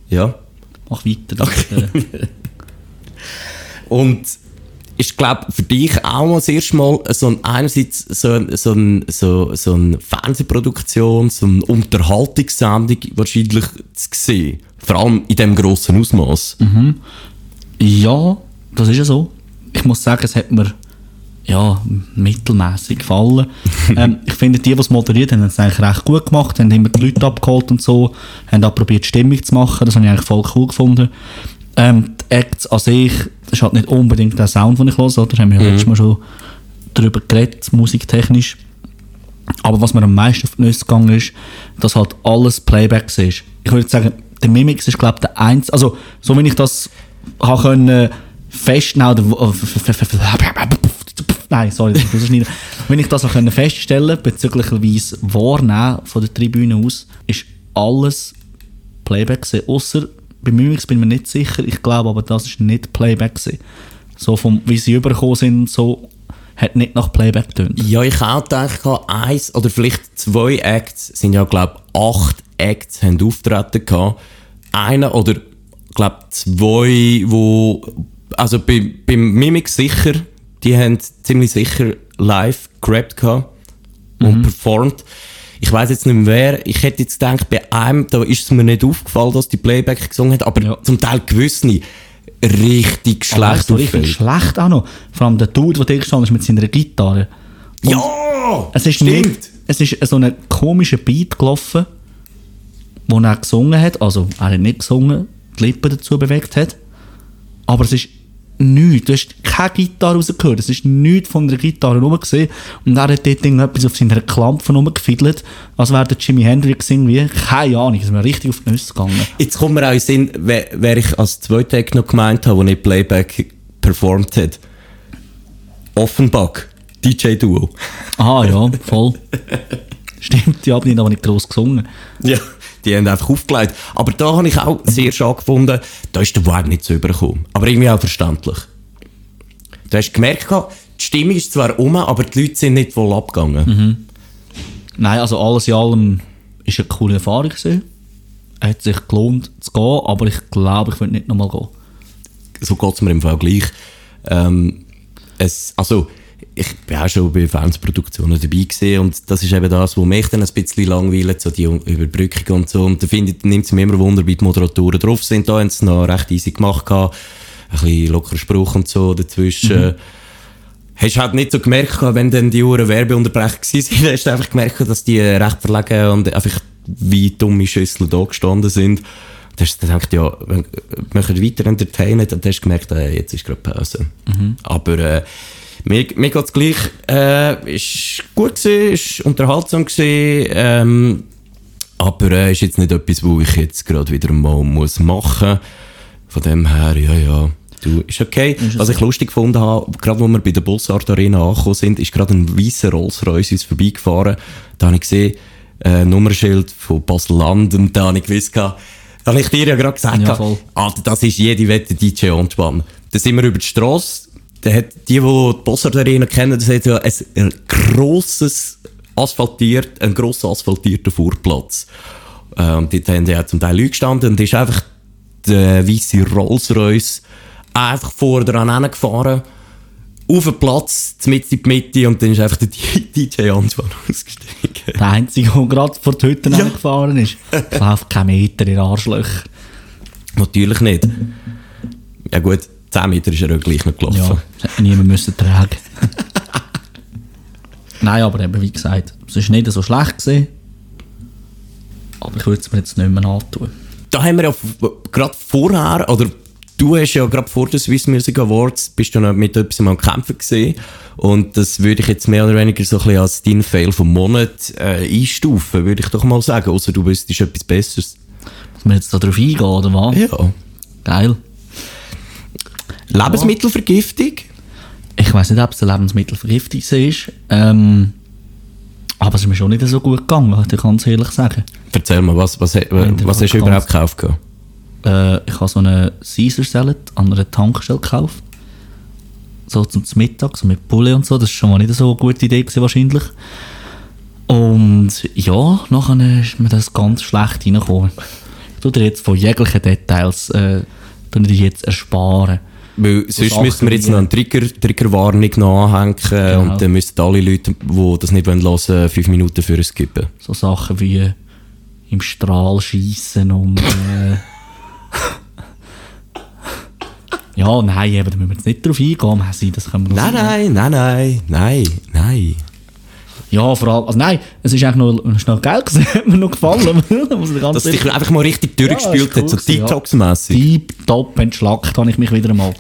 Ja. Mach weiter. Das, äh, Und ich glaube, für dich auch mal das erste Mal so ein, einerseits so, ein, so, ein, so, so eine Fernsehproduktion, so eine Unterhaltungssendung wahrscheinlich zu sehen. Vor allem in diesem grossen Ausmaß. Ja, das ist ja so. Ich muss sagen, es hat mir ja, mittelmäßig gefallen. ähm, ich finde, die, die es moderiert haben, haben es eigentlich recht gut gemacht, haben immer die Leute abgeholt und so, haben auch probiert, Stimmung zu machen, das habe ich eigentlich voll cool gefunden. Ähm, die Acts an sich, ist halt nicht unbedingt der Sound, den ich höre, oder? Haben wir ja letztes Mal schon darüber geredet, musiktechnisch. Aber was mir am meisten auf die Nüsse gegangen ist, dass halt alles Playback ist. Ich würde sagen, der Mimix ist, glaube ich, der einzige, also so wie ich das habe können festnehmen oder nein, sorry, das muss ich nicht. Wenn ich das können feststellen bezüglich wahrnehmen von der Tribüne aus, ist alles Playback gewesen. Ausser bei Mimix bin ich mir nicht sicher. Ich glaube aber, das ist nicht Playback gewesen. So vom, wie sie übergekommen sind so, hat nicht nach Playback getönt. Ja, ich auch gedacht, eins oder vielleicht zwei Acts, sind ja, glaube acht Acts haben auftreten gehabt. Einer oder, glaube zwei, wo, also bei, beim Mimik sicher, die haben ziemlich sicher live gerappt gehabt und performt. Ich weiß jetzt nicht mehr wer. Ich hätte jetzt gedacht, bei einem, da ist es mir nicht aufgefallen, dass die Playback gesungen hat, aber Ja. zum Teil gewisse richtig Aber schlecht so richtig auffällt. schlecht auch noch. Vor allem der Dude, der da gestanden ist mit seiner Gitarre. Und Ja! Es ist, stimmt. nicht, es ist so ein komischer Beat gelaufen, wo er gesungen hat. Also, er hat nicht gesungen, die Lippen dazu bewegt hat. Aber es ist nichts. Du hast keine Gitarre rausgehört. Es ist nichts von der Gitarre rum gesehen. Und er hat dort irgendetwas auf seiner Klampe rumgefiedelt, als wäre der Jimi Hendrix irgendwie. Keine Ahnung, es ist mir richtig auf die Nüsse gegangen. Jetzt kommt mir auch in den Sinn, wer, wer ich als zweiten Act noch gemeint habe, der nicht Playback performt hat. Offenbach, DJ-Duo. Ah ja, voll. Stimmt, die haben nicht aber nicht gross gesungen. Ja. Die haben einfach aufgelegt. Aber da habe ich auch sehr schade gefunden, da ist der Vibe nicht so übergekommen. Aber irgendwie auch verständlich. Du hast gemerkt, die Stimmung ist zwar um, aber die Leute sind nicht voll abgegangen. Nein, also alles in allem ist eine coole Erfahrung gewesen. Hat sich gelohnt zu gehen, aber ich glaube, ich würde nicht nochmal gehen. so geht es mir im Fall gleich. Ähm, es, also, ich bin auch schon bei Fernsehproduktionen dabei gewesen und das ist eben das, was mich dann ein bisschen langweilt, so die Überbrückung und so. Und da finde ich, nimmt es mir immer Wunder, wie die Moderatoren drauf sind. Da haben sie es noch recht easy gemacht. Gehabt. Ein bisschen lockerer Spruch und so dazwischen. Hast halt nicht so gemerkt, gehabt, wenn dann die Uhren Werbeunterbrechung waren, hast du einfach gemerkt, dass die recht verlegen und einfach wie dumme Schüsseln da gestanden sind. Da hast du gedacht, ja, wir können weiter entertainen, dann hast du gemerkt, äh, jetzt ist gerade Pause. Aber äh, mir, mir geht es gleich, äh, ist gut gewesen, ist unterhaltsam gewesen, ähm, aber äh, ist jetzt nicht etwas, wo ich jetzt gerade wieder mal muss machen Von dem her, ja, ja, du, ist okay. Was ich lustig gefunden habe, gerade wo wir bei der Bussard Arena angekommen sind, ist gerade ein weißer Rolls-Royce uns vorbeigefahren. Da habe ich gesehen, äh, Nummernschild von Basel-Land und da habe ich gewusst, da habe ich dir ja gerade gesagt, Ja. Alter, das ist jede Wette DJ Anspann. Da sind wir über die Strasse, da hat die, die die Bossard Arena kennen, das hat ja ein, ein grosses asphaltiert, ein grosser asphaltierter Vorplatz. Äh, und dort haben ja zum Teil Leute gestanden und ist einfach der weiße Rolls-Royce einfach vor dran gefahren, auf den Platz, mit in die Mitte und dann ist einfach der DJ Anspann ausgestiegen. Der Einzige, der gerade vor die Hütte Ja. gefahren ist. Ich laufe keinen Meter in Arschlöcher. Natürlich nicht. Ja gut, 10 Meter ist er auch gleich noch gelaufen. Ja, niemand müssen tragen Nein, aber eben, wie gesagt, es war nicht so schlecht. Gewesen, aber ich würde es mir jetzt nicht mehr antun. Da haben wir ja gerade vorher, oder du hast ja gerade vor den Swiss Music Awards, bist du noch mit etwas am Kämpfen gesehen. Und das würde ich jetzt mehr oder weniger so ein bisschen als deinen Fail vom Monat äh, einstufen, würde ich doch mal sagen. Außer du wüsstest etwas Besseres. Muss man jetzt da drauf eingehen, oder was? Ja. Geil. Lebensmittelvergiftung? Ich weiß nicht, ob es eine Lebensmittelvergiftung war. Ähm, aber es ist mir schon nicht so gut gegangen, muss ich ganz ehrlich sagen. Erzähl mal, was, was, was, hast du überhaupt gekauft? Äh, ich habe so eine Caesar Salad an einer Tankstelle gekauft. So zum Mittag, so mit Poulet und so. Das war schon mal nicht so eine gute Idee gewesen, wahrscheinlich. Und ja, nachher ist mir das ganz schlecht reingekommen. Ich tue dir jetzt von jeglichen Details äh, jetzt ersparen. Weil sonst müssten wir jetzt noch eine Trigger, Triggerwarnung noch anhängen Genau. und dann müssten alle Leute, die das nicht hören wollen, fünf Minuten für uns geben. So Sachen wie äh, im Strahl schießen und. Äh, ja, nein, eben, da müssen wir jetzt nicht drauf eingehen. Das können wir Nein, nein, nein, nein, nein, nein. Ja, vor allem, also nein, es ist eigentlich noch schnell geil gewesen, hat mir noch gefallen. Dass ehrlich- dich einfach mal richtig durchgespielt Ja, hat, ist so cool gewesen, ja. Deep top entschlackt habe ich mich wieder mal.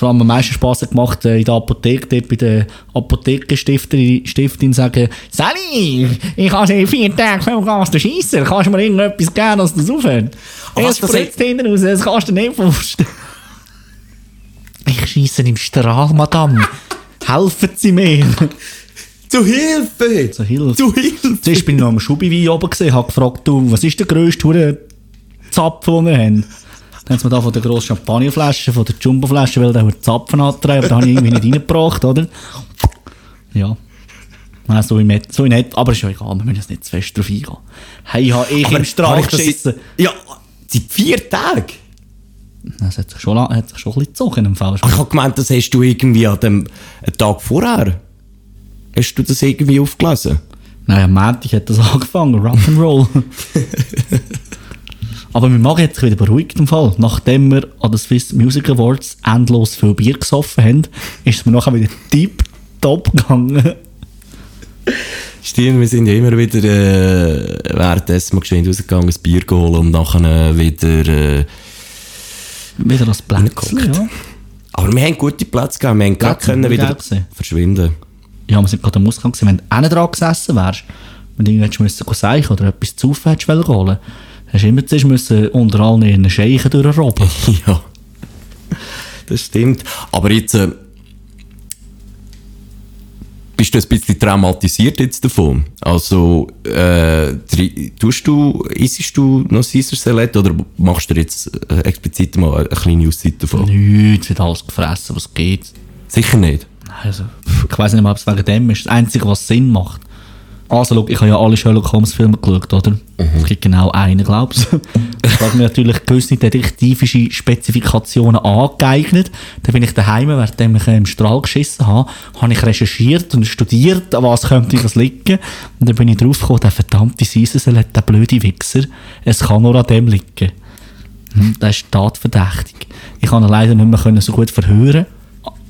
Vor allem am meisten Spass hat gemacht äh, in der Apotheke, dort bei der Apothekenstifterin Stiftin sagen, Sally, ich habe seit vier Tagen vom Gas den Scheisser, kannst du mir irgendetwas geben, dass das aufhört? Aber was Es spritzt hinten raus, das kannst du nicht vorstellen. Ich scheisse im Strahl, Madame. Helfen Sie mir. Zu Hilfe! Zu Hilfe. Zu Hilfe! Zuerst bin ich noch am Schubiwein oben gesehen, habe gefragt, du, was ist der grösste Zapfen, den wir haben? Dann haben sie mir da von der grossen Champagnerflasche, von der Jumbo-Flasche, weil der Hure Zapfen antreiben, aber da habe ich irgendwie nicht reingebracht, oder? Ja. Nein, so nett, so nett, aber ist ja egal, wir müssen jetzt nicht zu fest drauf eingehen. Hey, ich habe ich im Strahl geschissen. Ja, seit vier Tagen. Das hat sich schon, hat sich schon ein bisschen gezogen im Fall. Ich habe gemeint, das hast du irgendwie an dem Tag vorher. Hast du das irgendwie aufgelesen? Nein, am Montag hat das angefangen, Rock'n'Roll. Aber Magen hat sich wieder beruhigt im Fall. Nachdem wir an den Swiss Music Awards endlos viel Bier gesoffen haben, ist es mir nachher wieder tip top gegangen. Stimmt, wir sind ja immer wieder äh, währenddessen mal geschwind rausgegangen, ein Bier geholt und nachher äh, wieder... Äh, wieder das Plätzchen, ja. aber wir haben gute Plätze gehabt, wir haben gerade können wieder verschwinden. Ja, wir sind gerade am Ausgang gewesen. Wenn du hinten dran gesessen wärst, wenn du irgendwann müssen oder etwas zu hättest holen, hast du immer zuerst müssen unter allen ihren Scheichen durchrobben. ja, das stimmt. Aber jetzt äh, bist du ein bisschen traumatisiert jetzt davon. Also, äh, tust du, isst du noch Caesar Salad oder machst du jetzt äh, explizit mal eine kleine Auszeit davon? Nichts, wird alles gefressen, was geht. Sicher nicht. Also, ich weiß nicht mal, ob es wegen dem ist. Das Einzige, was Sinn macht. Also, schau, ich habe ja alle Sherlock Holmes Filme geschaut, oder? Es gibt genau einen, glaubst du? Ich habe mir natürlich gewisse detektivische Spezifikationen angeeignet. Dann bin ich daheim, während ich im Strahl geschissen habe, habe ich recherchiert und studiert, an was könnte das liegen. Und dann bin ich draufgekommen, der verdammte Caesar der blöde Wichser, es kann nur an dem liegen. Hm, Das ist tatverdächtig. Ich kann ihn leider nicht mehr so gut verhören,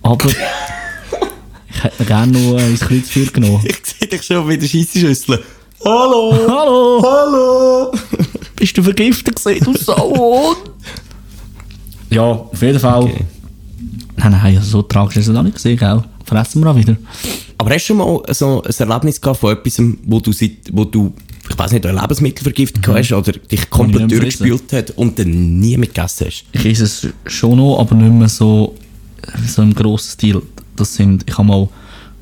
aber ich hätte ihn gerne noch äh, ins Kreuzfeuer genommen. Ich dich schon mit der Scheissenschüssel. Hallo! Hallo! Hallo! Bist du vergiftet gewesen, du Sau? ja, auf jeden Fall. Okay. Nein, nein, so tragisch ist es auch nicht gesehen, gell? Fressen wir auch wieder. Aber hast du schon mal so ein Erlebnis gehabt von etwas, wo du, seit, wo du ich weiß nicht, eine Lebensmittelvergiftung hast oder dich komplett Mhm. durchgespült hat und dann nie mehr gegessen hast? Ich esse es schon noch, aber nicht mehr so, so im grossen Stil. Das sind, ich habe mal,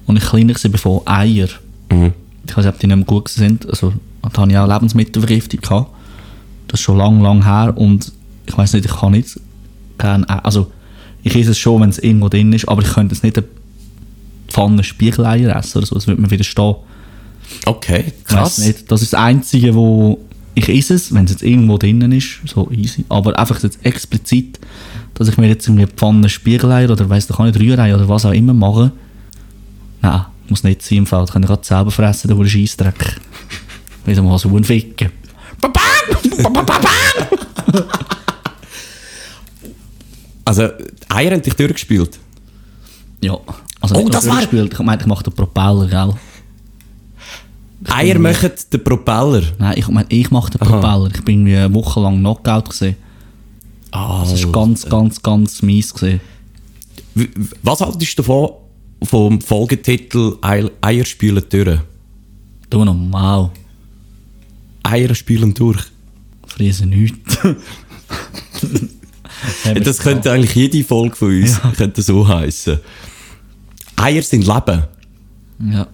als ich kleiner war, von Eier. Mhm. Ich weiß nicht, ob die nicht mehr gut sind. Also, da hatte ich auch Lebensmittelvergiftung. Gehabt. Das ist schon lang, lang her und ich weiß nicht, ich kann nicht gerne, Ei- also ich esse es schon, wenn es irgendwo drin ist, aber ich könnte jetzt nicht eine Pfanne Spiegeleier essen oder so, das würde mir widerstehen. Okay, krass. nicht. Das ist das Einzige, wo ich esse es, wenn es jetzt irgendwo drinnen ist, so easy. Aber einfach jetzt explizit, dass ich mir jetzt irgendwie Pfanne Spiegeleier oder weiss doch nicht Rührei oder was auch immer mache. Nein, muss nicht sein im Fall. Ich gerade selber fressen, der Scheissdreck. Wieder mal so ficken. Also, Eier haben dich durchgespült. Ja. Also Oh, das war- durchgespielt. Ich meine, ich mache den Propeller, gell? Eier machen den Propeller. Nein, ich meine, ich mache den Aha. Propeller. Ich bin wie eine Woche lang Knockout gesehen. Ah, Das ist ganz, ganz, ganz mies w- Was haltest du davon, vom Folgetitel Ei- Eier spülen durch? Du normal. Eier spülen durch. Friesen nichts. Das könnte eigentlich jede Folge von uns könnte so heißen. Eier sind Leben. Ja,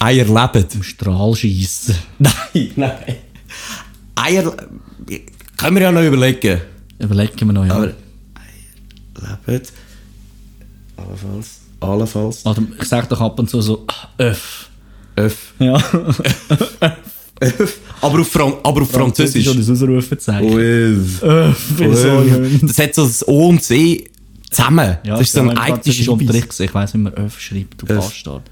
Eier leben. im Strahl schiessen. Nein, nein. Eier. Können wir ja noch überlegen. Überlegen wir noch, ja. Aber lebt. Allenfalls. Allenfalls. Oder ich sag doch ab und zu so, öff. Öff. Ja. Öff. Aber auf, Fran aber auf Französisch. schon das Ausrufezeichen. Öff. Öff, wie so Öff. Das hat so das O und das E zusammen. Ja, das ist so ein eigenes. Unterricht. Ich weiss, wie man öff schreibt, du Öff. Bastard.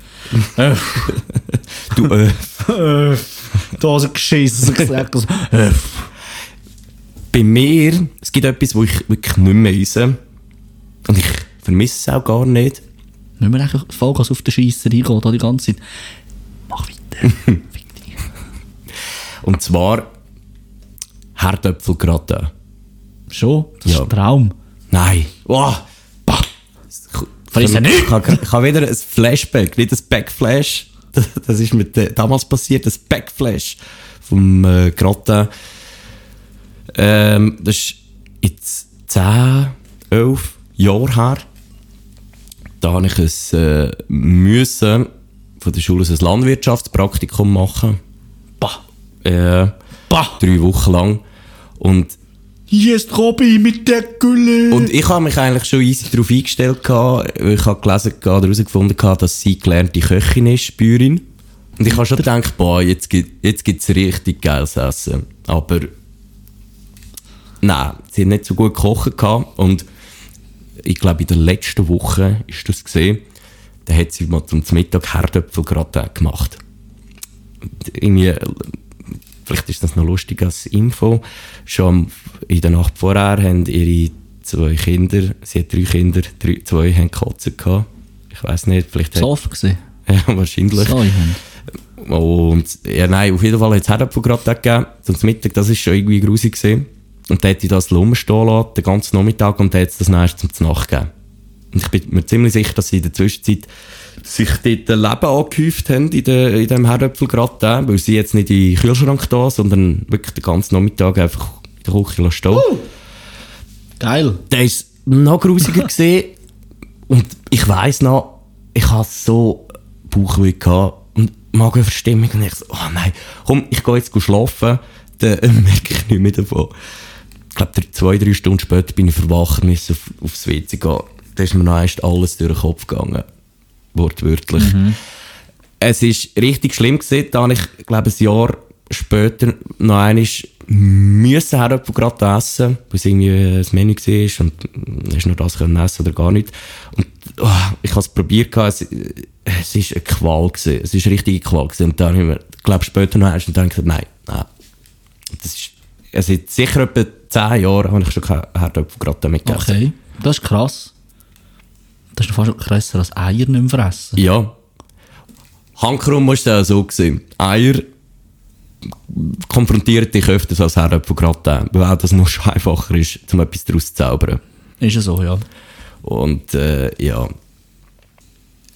Öff. Du Öff. Öff. Du hast geschissen. Ich sag das. Öff. Bei mir, es gibt etwas, wo ich wirklich nicht mehr reise. Und ich vermisse es auch gar nicht. Müssen wir eigentlich Vollgas auf den Scheisser eingehen, da die ganze Zeit? Mach weiter. Fick dich. Und zwar Herdöpfelgratin. Schon? Das Ja. ist ein Traum. Nein. Bah. Friss nicht! ich habe wieder ein Flashback, nicht ein Backflash. Das, das ist mit äh, damals passiert, ein Backflash vom äh, Gratin. Ähm, das ist jetzt 10, 11 Jahre her. Da habe ich es äh, müssen von der Schule ein Landwirtschaftspraktikum machen. Bah. Äh, Bah. drei Wochen lang. Und Hier ist Robby mit der Gülle. Und ich habe mich eigentlich schon easy darauf eingestellt, gehabt, weil ich habe gelesen oder herausgefunden, dass sie gelernte Köchin ist, Bäuerin. Und ich habe schon gedacht, boah, jetzt gibt gibt's richtig geiles Essen. Aber nein, sie hat nicht so gut gekocht gehabt. Und ich glaube, in der letzten Woche ist das gesehen, da hat sie mal zum Mittag Herdöpfelgratin gemacht. Und irgendwie, vielleicht ist das noch lustig als Info, schon in der Nacht vorher haben ihre zwei Kinder, sie hat drei Kinder, drei, zwei haben Katzen gehabt. Ich weiß nicht, vielleicht hat, Sofa gesehen. ja, wahrscheinlich. So, ich Und, ja, nein, auf jeden Fall hat es Herdöpfelgratin gegeben. Zum Mittag, das ist schon irgendwie grusig gesehen. Und dann hat ich das rumstehen lassen, den ganzen Nachmittag, und dann hat es das nächste zum Znacht gegeben. Und ich bin mir ziemlich sicher, dass sie in der Zwischenzeit sich dort ein Leben angehäuft haben in, der, in dem Herdöpfelgratin, weil sie jetzt nicht in den Kühlschrank da, sondern wirklich den ganzen Nachmittag einfach in der Küche stehen. Geil. Der ist noch grusiger gesehen. Und ich weiss noch, ich hatte so Bauchweh gehabt und Magenverstimmung. Und ich so, oh nein, komm, ich gehe jetzt schlafen. Dann merke ich nicht mehr davon. Ich glaube, zwei, drei Stunden später bin ich verwacht, musste auf, aufs WC gehen. Da ist mir noch erst alles durch den Kopf gegangen. Wortwörtlich. Es ist richtig schlimm gewesen. Da habe ich, glaube ein Jahr später noch einmal müssen Herdöpfel gerade essen, weil es irgendwie ein Menü war und hast nur das können essen oder gar nicht. Und oh, ich habe es probiert, gehabt, es, es ist eine Qual gewesen. Es ist eine richtige Qual gewesen. Und dann habe ich mir, glaube später noch einmal gedacht, nein, nein. Das ist, es seit sicher etwa 10 Jahren habe ich schon keine Herdöpfel gerade damit gegessen. Okay. Das ist krass. Das ist fast krasser als Eier nicht mehr fressen. Ja. Handkrumm war es auch so. Gewesen. Eier konfrontieren dich öfters als Herdöpfelgratin, weil auch das noch einfacher ist, um etwas daraus zu zaubern. Ist ja so, ja. Und äh, ja.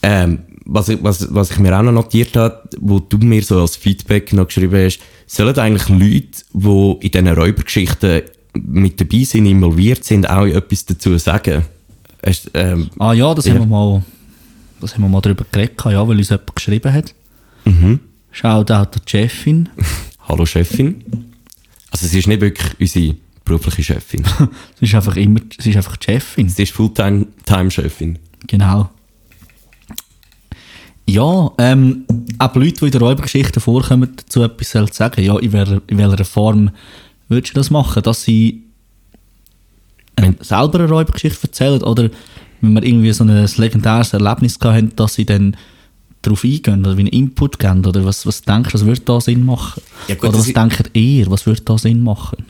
Ähm, was, ich, was, was ich mir auch noch notiert habe, wo du mir so als Feedback noch geschrieben hast, sollen eigentlich Leute, die in diesen Räubergeschichten mit dabei sind, involviert sind, auch etwas dazu sagen? Hast, ähm, Ah ja, das Ja. haben wir mal, das haben wir mal drüber geredet, ja, weil uns jemand geschrieben hat. Mhm. Schaut auch der Chefin. Hallo Chefin. Also sie ist nicht wirklich unsere berufliche Chefin. sie ist einfach immer, sie ist einfach Chefin. sie ist Fulltime-Chefin. Genau. Ja, ähm, auch Leute, die in der Räubergeschichte vorkommen, dazu etwas sagen. Ja, in welcher, in welcher Form würdest du das machen? Dass sie äh, selber eine Räubergeschichte erzählen oder wenn wir irgendwie so ein legendäres Erlebnis haben, dass sie dann darauf eingehen oder wie einen Input geben? Oder was, was denkst du, was würde da Sinn machen? Ja, gut, oder was denkt ihr, was würde da Sinn machen?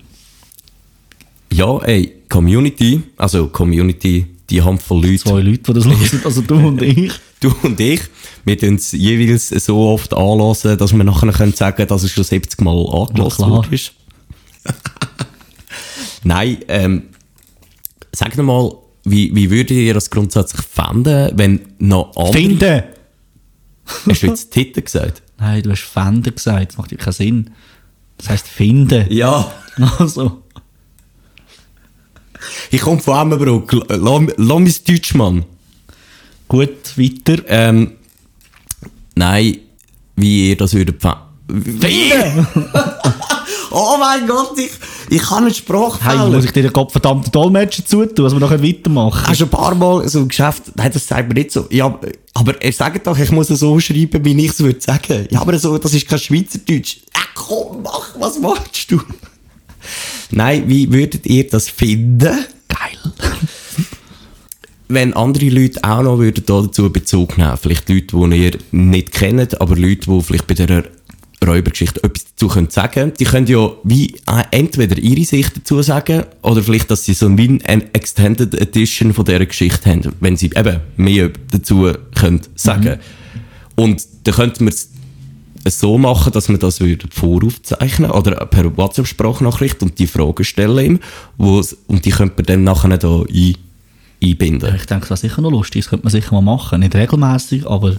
Ja, ey, Community, also Community, die Handvoll Leute, Zwei Leute, die das hören, also du und ich. du und ich, wir tun es jeweils so oft anlassen, dass wir nachher können sagen dass es schon 70 Mal angelassen worden ist. Nein, ähm, sag mal, wie, wie würdet ihr das grundsätzlich fänden, wenn noch andere... Finden! Hast du jetzt Titel gesagt? Nein, du hast Fänden gesagt, das macht ja keinen Sinn. Das heisst finden. Ja. Also, Ich komme von Emmenbruck. Lass mich Deutsch, Mann. gut, weiter. Ähm, nein, wie ihr das würdet fa- Wie? Oh mein Gott, ich, Ich kann nicht Hey, Sprachfehler. muss ich dir den Gottverdammten Dolmetscher zutun, dass wir nachher weitermachen? Hast du ein paar Mal so im Geschäft, nein, das sagt mir nicht so. Ja, aber er sagt doch, ich muss es so schreiben, wie ich es würde sagen. Ja, aber so, das ist kein Schweizerdeutsch. Ja, komm, mach, was machst du? Nein, wie würdet ihr das finden, Geil. wenn andere Leute auch noch würden da dazu Bezug nehmen? Vielleicht Leute, die ihr nicht kennt, aber Leute, die vielleicht bei der Räubergeschichte etwas dazu können sagen Die können ja wie äh, entweder ihre Sicht dazu sagen oder vielleicht, dass sie so wie eine Extended Edition von dieser Geschichte haben, wenn sie eben mehr dazu können sagen Und dann könnte man es so machen, dass man das würde voraufzeichnen oder per WhatsApp-Sprachnachricht und die Fragen stellen ihm, und die könnte man dann nachher da ein, einbinden. Ich denke, das ist sicher noch lustig. Das könnte man sicher mal machen. Nicht regelmäßig, aber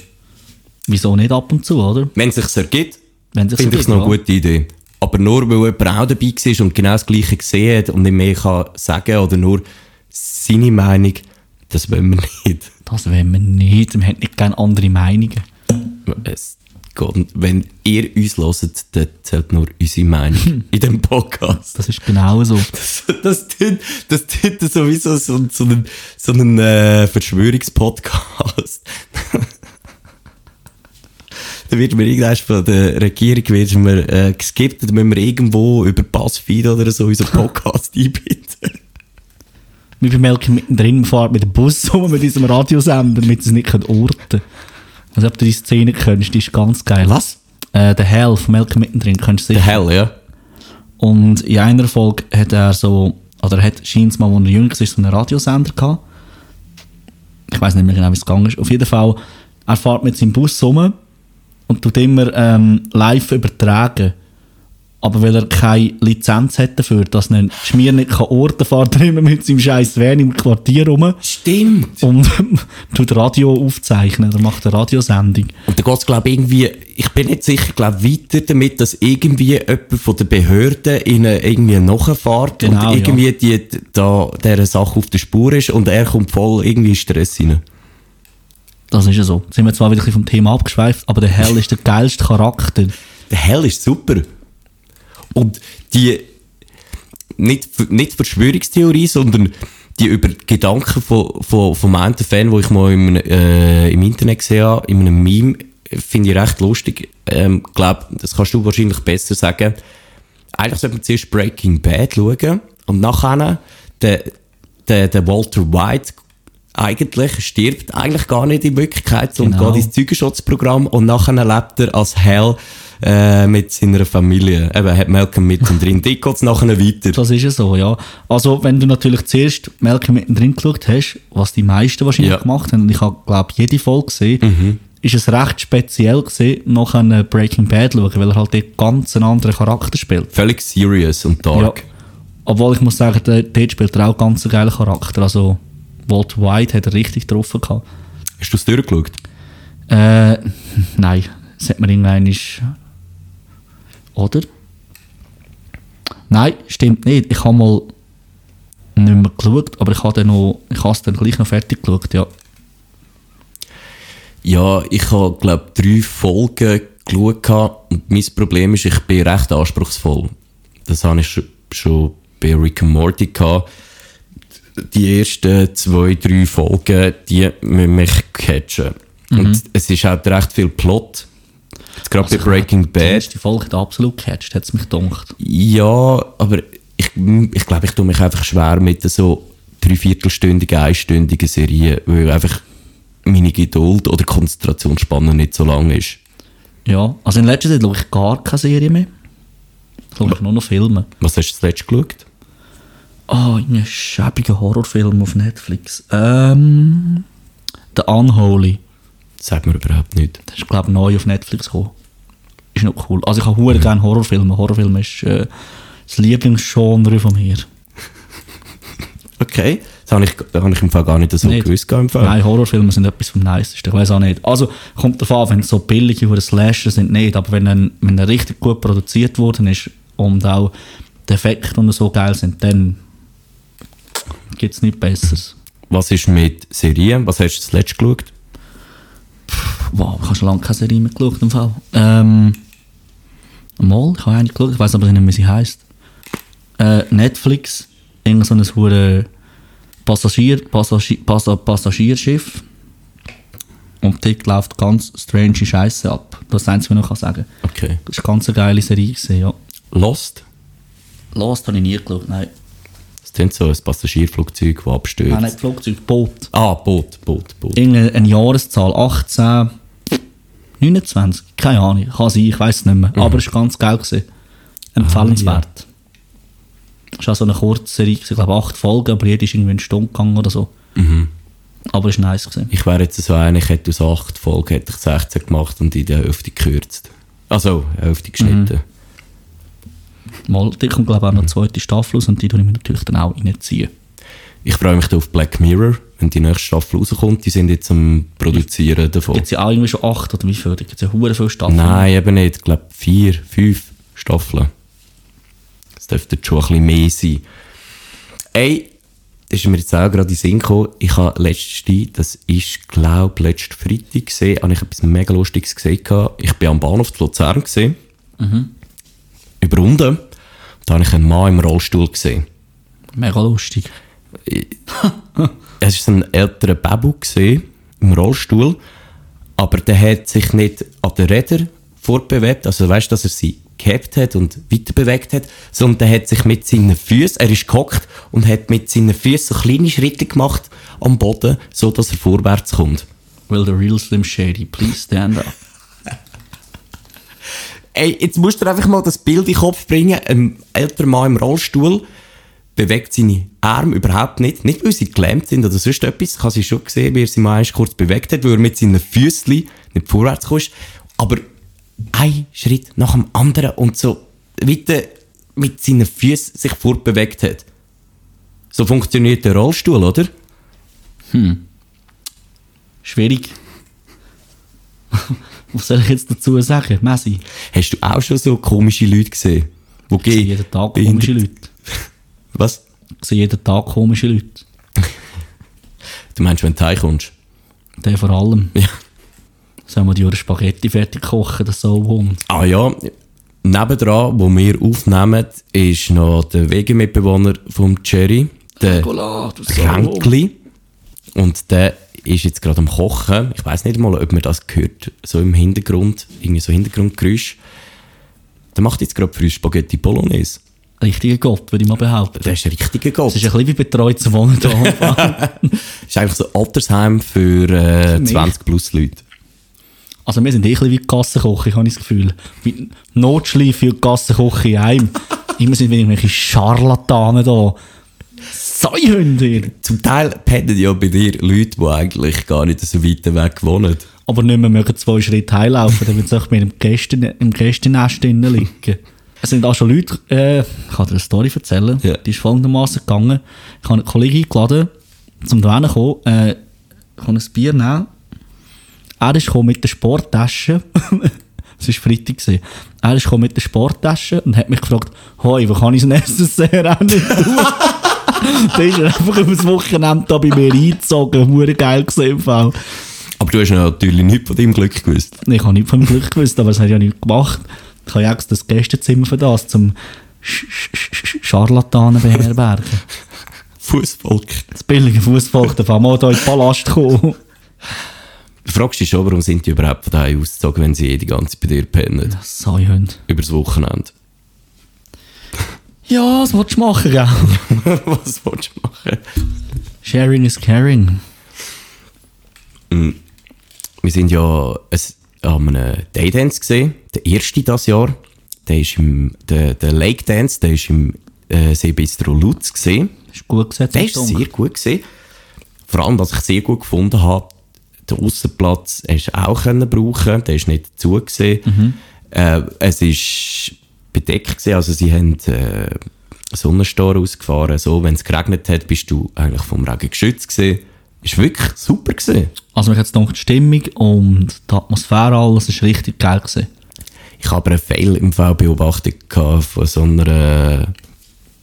wieso nicht ab und zu, oder? Wenn es sich ergibt, Wenn sich's finde ich es noch eine gute Idee. Aber nur weil jemand auch dabei war und genau das Gleiche gesehen hat und nicht mehr kann sagen oder nur seine Meinung, das wollen wir nicht. Das wollen wir nicht. Wir haben nicht gerne andere Meinungen. Es geht, wenn ihr uns hört, dann zählt nur unsere Meinung in dem Podcast. Das ist genau so. Das, das tut, das tut sowieso so, so einen, so einen äh, Verschwörungspodcast. Da wird mir irgendwann von der Regierung wird mir, äh, geskippt, dann müssen wir irgendwo über Buzzfeed oder so unseren Podcast einbinden. Wir bei Melken mittendrin fahren mit dem Bus rum mit unserem Radiosender, damit sie es nicht orten können. Also, ob du die Szene kennst, die ist ganz geil. Was? Äh, der Hell von Melken mittendrin, kennst du Der sicher. Hell, ja. Und in einer Folge hat er so, oder er hat scheint mal, als er jünger war, so einen Radiosender gehabt. Ich weiß nicht mehr genau, wie es gegangen ist. Auf jeden Fall, er fährt mit seinem Bus rum und tut immer ähm, live übertragen. Aber weil er keine Lizenz hat dafür, dass er Schmier nicht kann orten fährt er immer mit seinem scheiß Van im Quartier rum Stimmt. und tut Radio aufzeichnen. Er macht eine Radiosendung. Und da geht es, glaube ich, irgendwie, ich bin nicht sicher, glaube weiter damit, dass irgendwie jemand von der Behörde ihnen irgendwie nachfährt Genau, und irgendwie die, da, dieser Sache auf der Spur ist und er kommt voll irgendwie in Stress rein. Das ist ja so. Jetzt sind wir zwar wieder vom Thema abgeschweift, aber der Hell ist der geilste Charakter. Der Hell ist super. Und die, nicht, nicht Verschwörungstheorie, sondern die über Gedanken von, von, vom einen Fan, wo ich mal im, äh, im Internet gesehen habe, in einem Meme, finde ich recht lustig. Ähm, glaub, das kannst du wahrscheinlich besser sagen. Eigentlich sollte man zuerst Breaking Bad schauen und nachher der, der, der Walter White eigentlich stirbt eigentlich gar nicht in Wirklichkeit und Genau. geht ins Zeugenschutzprogramm und nachher lebt er als Hell äh, mit seiner Familie. Eben, hat Malcolm mittendrin. Dort geht es nachher weiter. Das ist ja so, ja. Also, wenn du natürlich zuerst Melke mittendrin geschaut hast, was die meisten wahrscheinlich Ja. Mhm. gemacht haben, und ich habe, glaube jede Folge gesehen, ist es recht speziell gesehen, nach einem Breaking Bad schauen, weil er halt dort ganz einen anderen Charakter spielt. Völlig serious und dark. Ja. Obwohl ich muss sagen, dort spielt er auch ganz einen geilen Charakter. Also, Walt White hat er richtig getroffen gehabt. Hast du es durchgeschaut? Äh, nein, das hat man irgendwann. Oder? Nein, stimmt nicht. Ich habe mal nicht mehr geschaut, aber ich habe noch, ich habe es dann gleich noch fertig geschaut, ja. Ja, ich habe, glaube drei Folgen geschaut und mein Problem ist, ich bin recht anspruchsvoll. Das habe ich schon, schon bei Rick and Morty gehabt. Die ersten zwei, drei Folgen, die müssen mich catchen. Und es ist halt recht viel Plot. Jetzt gerade bei Breaking Die Bad. erste Folge hat absolut gecatcht, hat es mich gedacht. Ja, aber ich, ich glaube, ich tue mich einfach schwer mit so dreiviertelstündigen, einstündigen Serien, weil einfach meine Geduld oder Konzentrationsspanne nicht so lang ist. Ja, also in letzter Zeit schaue ich gar keine Serie mehr. Ich schaue nur noch Filme. Was hast du zuletzt geschaut? Oh, ein schäbiger Horrorfilm auf Netflix. Ähm, The Unholy. Sagt mir überhaupt nicht. Das ist, glaube ich, neu auf Netflix gekommen. Ist noch cool. Also ich habe hure gerne Horrorfilme. Horrorfilme ist äh, das Lieblingsgenre von mir. Okay. Das habe ich, habe ich im Fall gar nicht so Nicht? gewusst. Im Fall. Nein, Horrorfilme sind etwas vom Nicesten. Ich weiß auch nicht. Also kommt davon an, wenn es so billige oder Slasher sind, nicht. Aber wenn ein, wenn er richtig gut produziert worden ist und auch die Effekte und so geil sind, dann gibt es nichts Besseres. Was ist mit Serien? Was hast du zuletzt geschaut? Wow, ich habe schon lange keine Serie mehr geschaut im Fall. Ähm, mal, ich habe eine geschaut, ich weiß aber nicht mehr, wie sie heisst. äh, Netflix, irgend so ein hure Passagier, Passagier, Passa, Passagierschiff. Und dort läuft ganz strange Scheiße ab. Das ist das Einzige, was ich noch sagen kann. Okay. Das war eine ganz geile Serie, gewesen, ja. Lost? Lost habe ich nie geschaut, nein. Das klingt so ein Passagierflugzeug, das abstürzt. Nein, nicht Flugzeug, Boot. Ah, Boot, Boot, Boot. Irgendeine Jahreszahl, 18, 29, keine Ahnung, kann sein, ich weiß es nicht mehr. Aber es war ganz geil. Gewesen. Empfehlenswert. Es war so eine Kurzserie, gewesen, ich glaube acht Folgen, aber jede ist irgendwie eine Stunde gegangen oder so. Aber es war nice. Gewesen. Ich wäre jetzt so einer, ich hätte aus 8 Folgen hätte ich 16 gemacht und in der Hälfte gekürzt. Also, Hälfte geschnitten. Mal, die kommt glaube ich auch noch eine zweite Staffel raus und die tue ich mir natürlich dann auch reinziehen. Ich freue mich auf Black Mirror, wenn die nächste Staffel rauskommt. Die sind jetzt am Produzieren davon. Gibt es ja auch irgendwie schon acht oder wie viel? Da gibt es ja hure viele Staffeln. Nein, eben nicht. Ich glaube, vier, fünf Staffeln. Das dürfte schon ein bisschen mehr sein. Ey, das ist mir jetzt auch gerade in den Sinn gekommen. Ich habe letzte, das ist, glaube letzten Freitag gesehen, habe ich etwas mega Lustiges gesehen. Ich bin am Bahnhof zu Luzern gesehen. Überrunden. Da habe ich einen Mann im Rollstuhl gesehen. Mega lustig. es war ein älterer Babu gesehen, im Rollstuhl, aber der hat sich nicht an den Rädern fortbewegt, also weißt, dass er sie gehabt hat und weiter bewegt hat, sondern der hat sich mit seinen Füßen, er ist gehockt und hat mit seinen Füßen so kleine Schritte gemacht am Boden, so dass er vorwärts kommt. Will the real Slim Shady please stand up? Ey, jetzt musst du dir einfach mal das Bild in den Kopf bringen. Ein älterer Mann im Rollstuhl bewegt seine Arme überhaupt nicht. Nicht, weil sie gelähmt sind oder sonst etwas. Ich habe sie schon gesehen, wie er sie mal kurz bewegt hat, weil er mit seinen Füßen nicht vorwärts kommt. Aber ein Schritt nach dem anderen und so weiter mit seinen Füßen sich fortbewegt hat. So funktioniert der Rollstuhl, oder? Schwierig. Was soll ich jetzt dazu sagen? Messi. Hast du auch schon so komische Leute gesehen? Wo Ich sehe jeden Tag komische Leute. Was? Ich sehe jeden Tag komische Leute. Du meinst, wenn du heimkommst? Der vor allem. Ja. Sollen wir die Spaghetti fertig kochen, das so wund. Ah ja, nebendran, wo wir aufnehmen, ist noch der Wegemitbewohner vom Jerry, der Kränkli. Und der ist jetzt gerade am Kochen. Ich weiß nicht mal, ob man das gehört, so im Hintergrund, irgendwie so Hintergrundgeräusch. Der macht jetzt gerade für uns Spaghetti Bolognese. Richtiger Gott, würde ich mal behaupten. Der ist ein richtiger Gott. Das ist ein bisschen wie betreut zu wohnen. Das ist eigentlich so ein Altersheim für äh, mich. 20 plus Leute. also wir sind eh ein bisschen wie Gassenkoche, habe ich das Gefühl. Wie Notschleife und Gassenkoche in einem. Immer sind wir irgendwelche Scharlatanen da. Säuhunde! Zum Teil pennen ja bei dir Leute, die eigentlich gar nicht so weit weg wohnen. Aber nicht mehr mögen zwei Schritte heimlaufen, damit sie mit im, Gästen, im Gästennest drinnen liegen. Es sind auch schon Leute, äh, ich kann dir eine Story erzählen, Ja. die ist folgendermaßen gegangen. Ich habe einen Kollegen eingeladen, zum da kommen, äh, ich kann ein Bier nehmen. Er ist mit der Sporttasche. Es war Freitag. gewesen. Er ist mit der Sporttasche und hat mich gefragt, «Hoi, wo kann ich das Necessaire auch nicht tun?» Dann ist er einfach über das Wochenende da bei mir eingezogen. Hure geil gesehen Fall. Aber du hast natürlich nichts von deinem Glück gewusst. Ich habe nicht vom Glück gewusst, aber es hat ja nicht gemacht. Ich habe ja extra das Gästezimmer für das, zum Sch Sch Sch Scharlatanen beherbergen. Fußvolk. Das billige Fußvolk auch mal hier in den Palast kommen. Du fragst dich schon, warum sind die überhaupt von daheim ausgezogen, wenn sie eh die ganze Zeit bei dir pennen? Säuhunde. Übers Wochenende. Ja, was willst du machen, gell? Was willst du machen? Sharing is caring. Wir sind ja es, an einem Daydance gesehen, der erste das Jahr. Der, ist im, der, der Lake Dance, der ist im äh, Seebistro Lutz gesehen. Ist gut gesetzt. Der ist sehr gut gesehen. Vor allem, was ich sehr gut gefunden habe, den Aussenplatz hast du auch können brauchen. Der ist nicht zugesehen. Äh, es ist bedeckt gewesen, also sie haben äh, Sonnenstor ausgefahren. So, wenn es geregnet hat, bist du eigentlich vom Regen geschützt gewesen. Ist wirklich super gewesen. Also mich hat es gedacht, die Stimmung und die Atmosphäre, alles ist richtig geil gewesen. Ich habe aber eine Fail im Fall beobachtet von so einer, äh,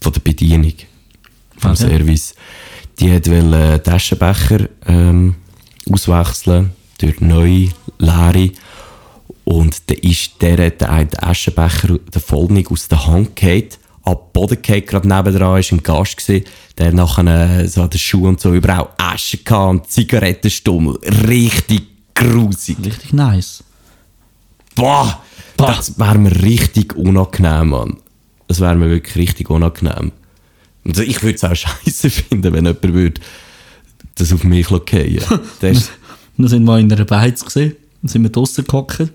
von der Bedienung, vom Okay. Service. Die hat wollte Taschenbecher ähm, auswechseln durch neue, leere. Und dann ist der, der eine Aschenbecher der voll nicht aus der Hand gefallen. ab Boden gefallen, gerade nebendran war ein Gast, gewesen, der nachher äh, so an den Schuhen und so überall Asche gehabt und Zigarettenstummel. Richtig grusig. Richtig nice. Boah, Boah. das wäre mir richtig unangenehm, Mann. Das wäre mir wirklich richtig unangenehm. Also ich würde es auch scheiße finden, wenn jemand würde das auf mich fallen Der ist, Dann sind wir in einer Beiz gesehen, dann sind wir draussen gehockt.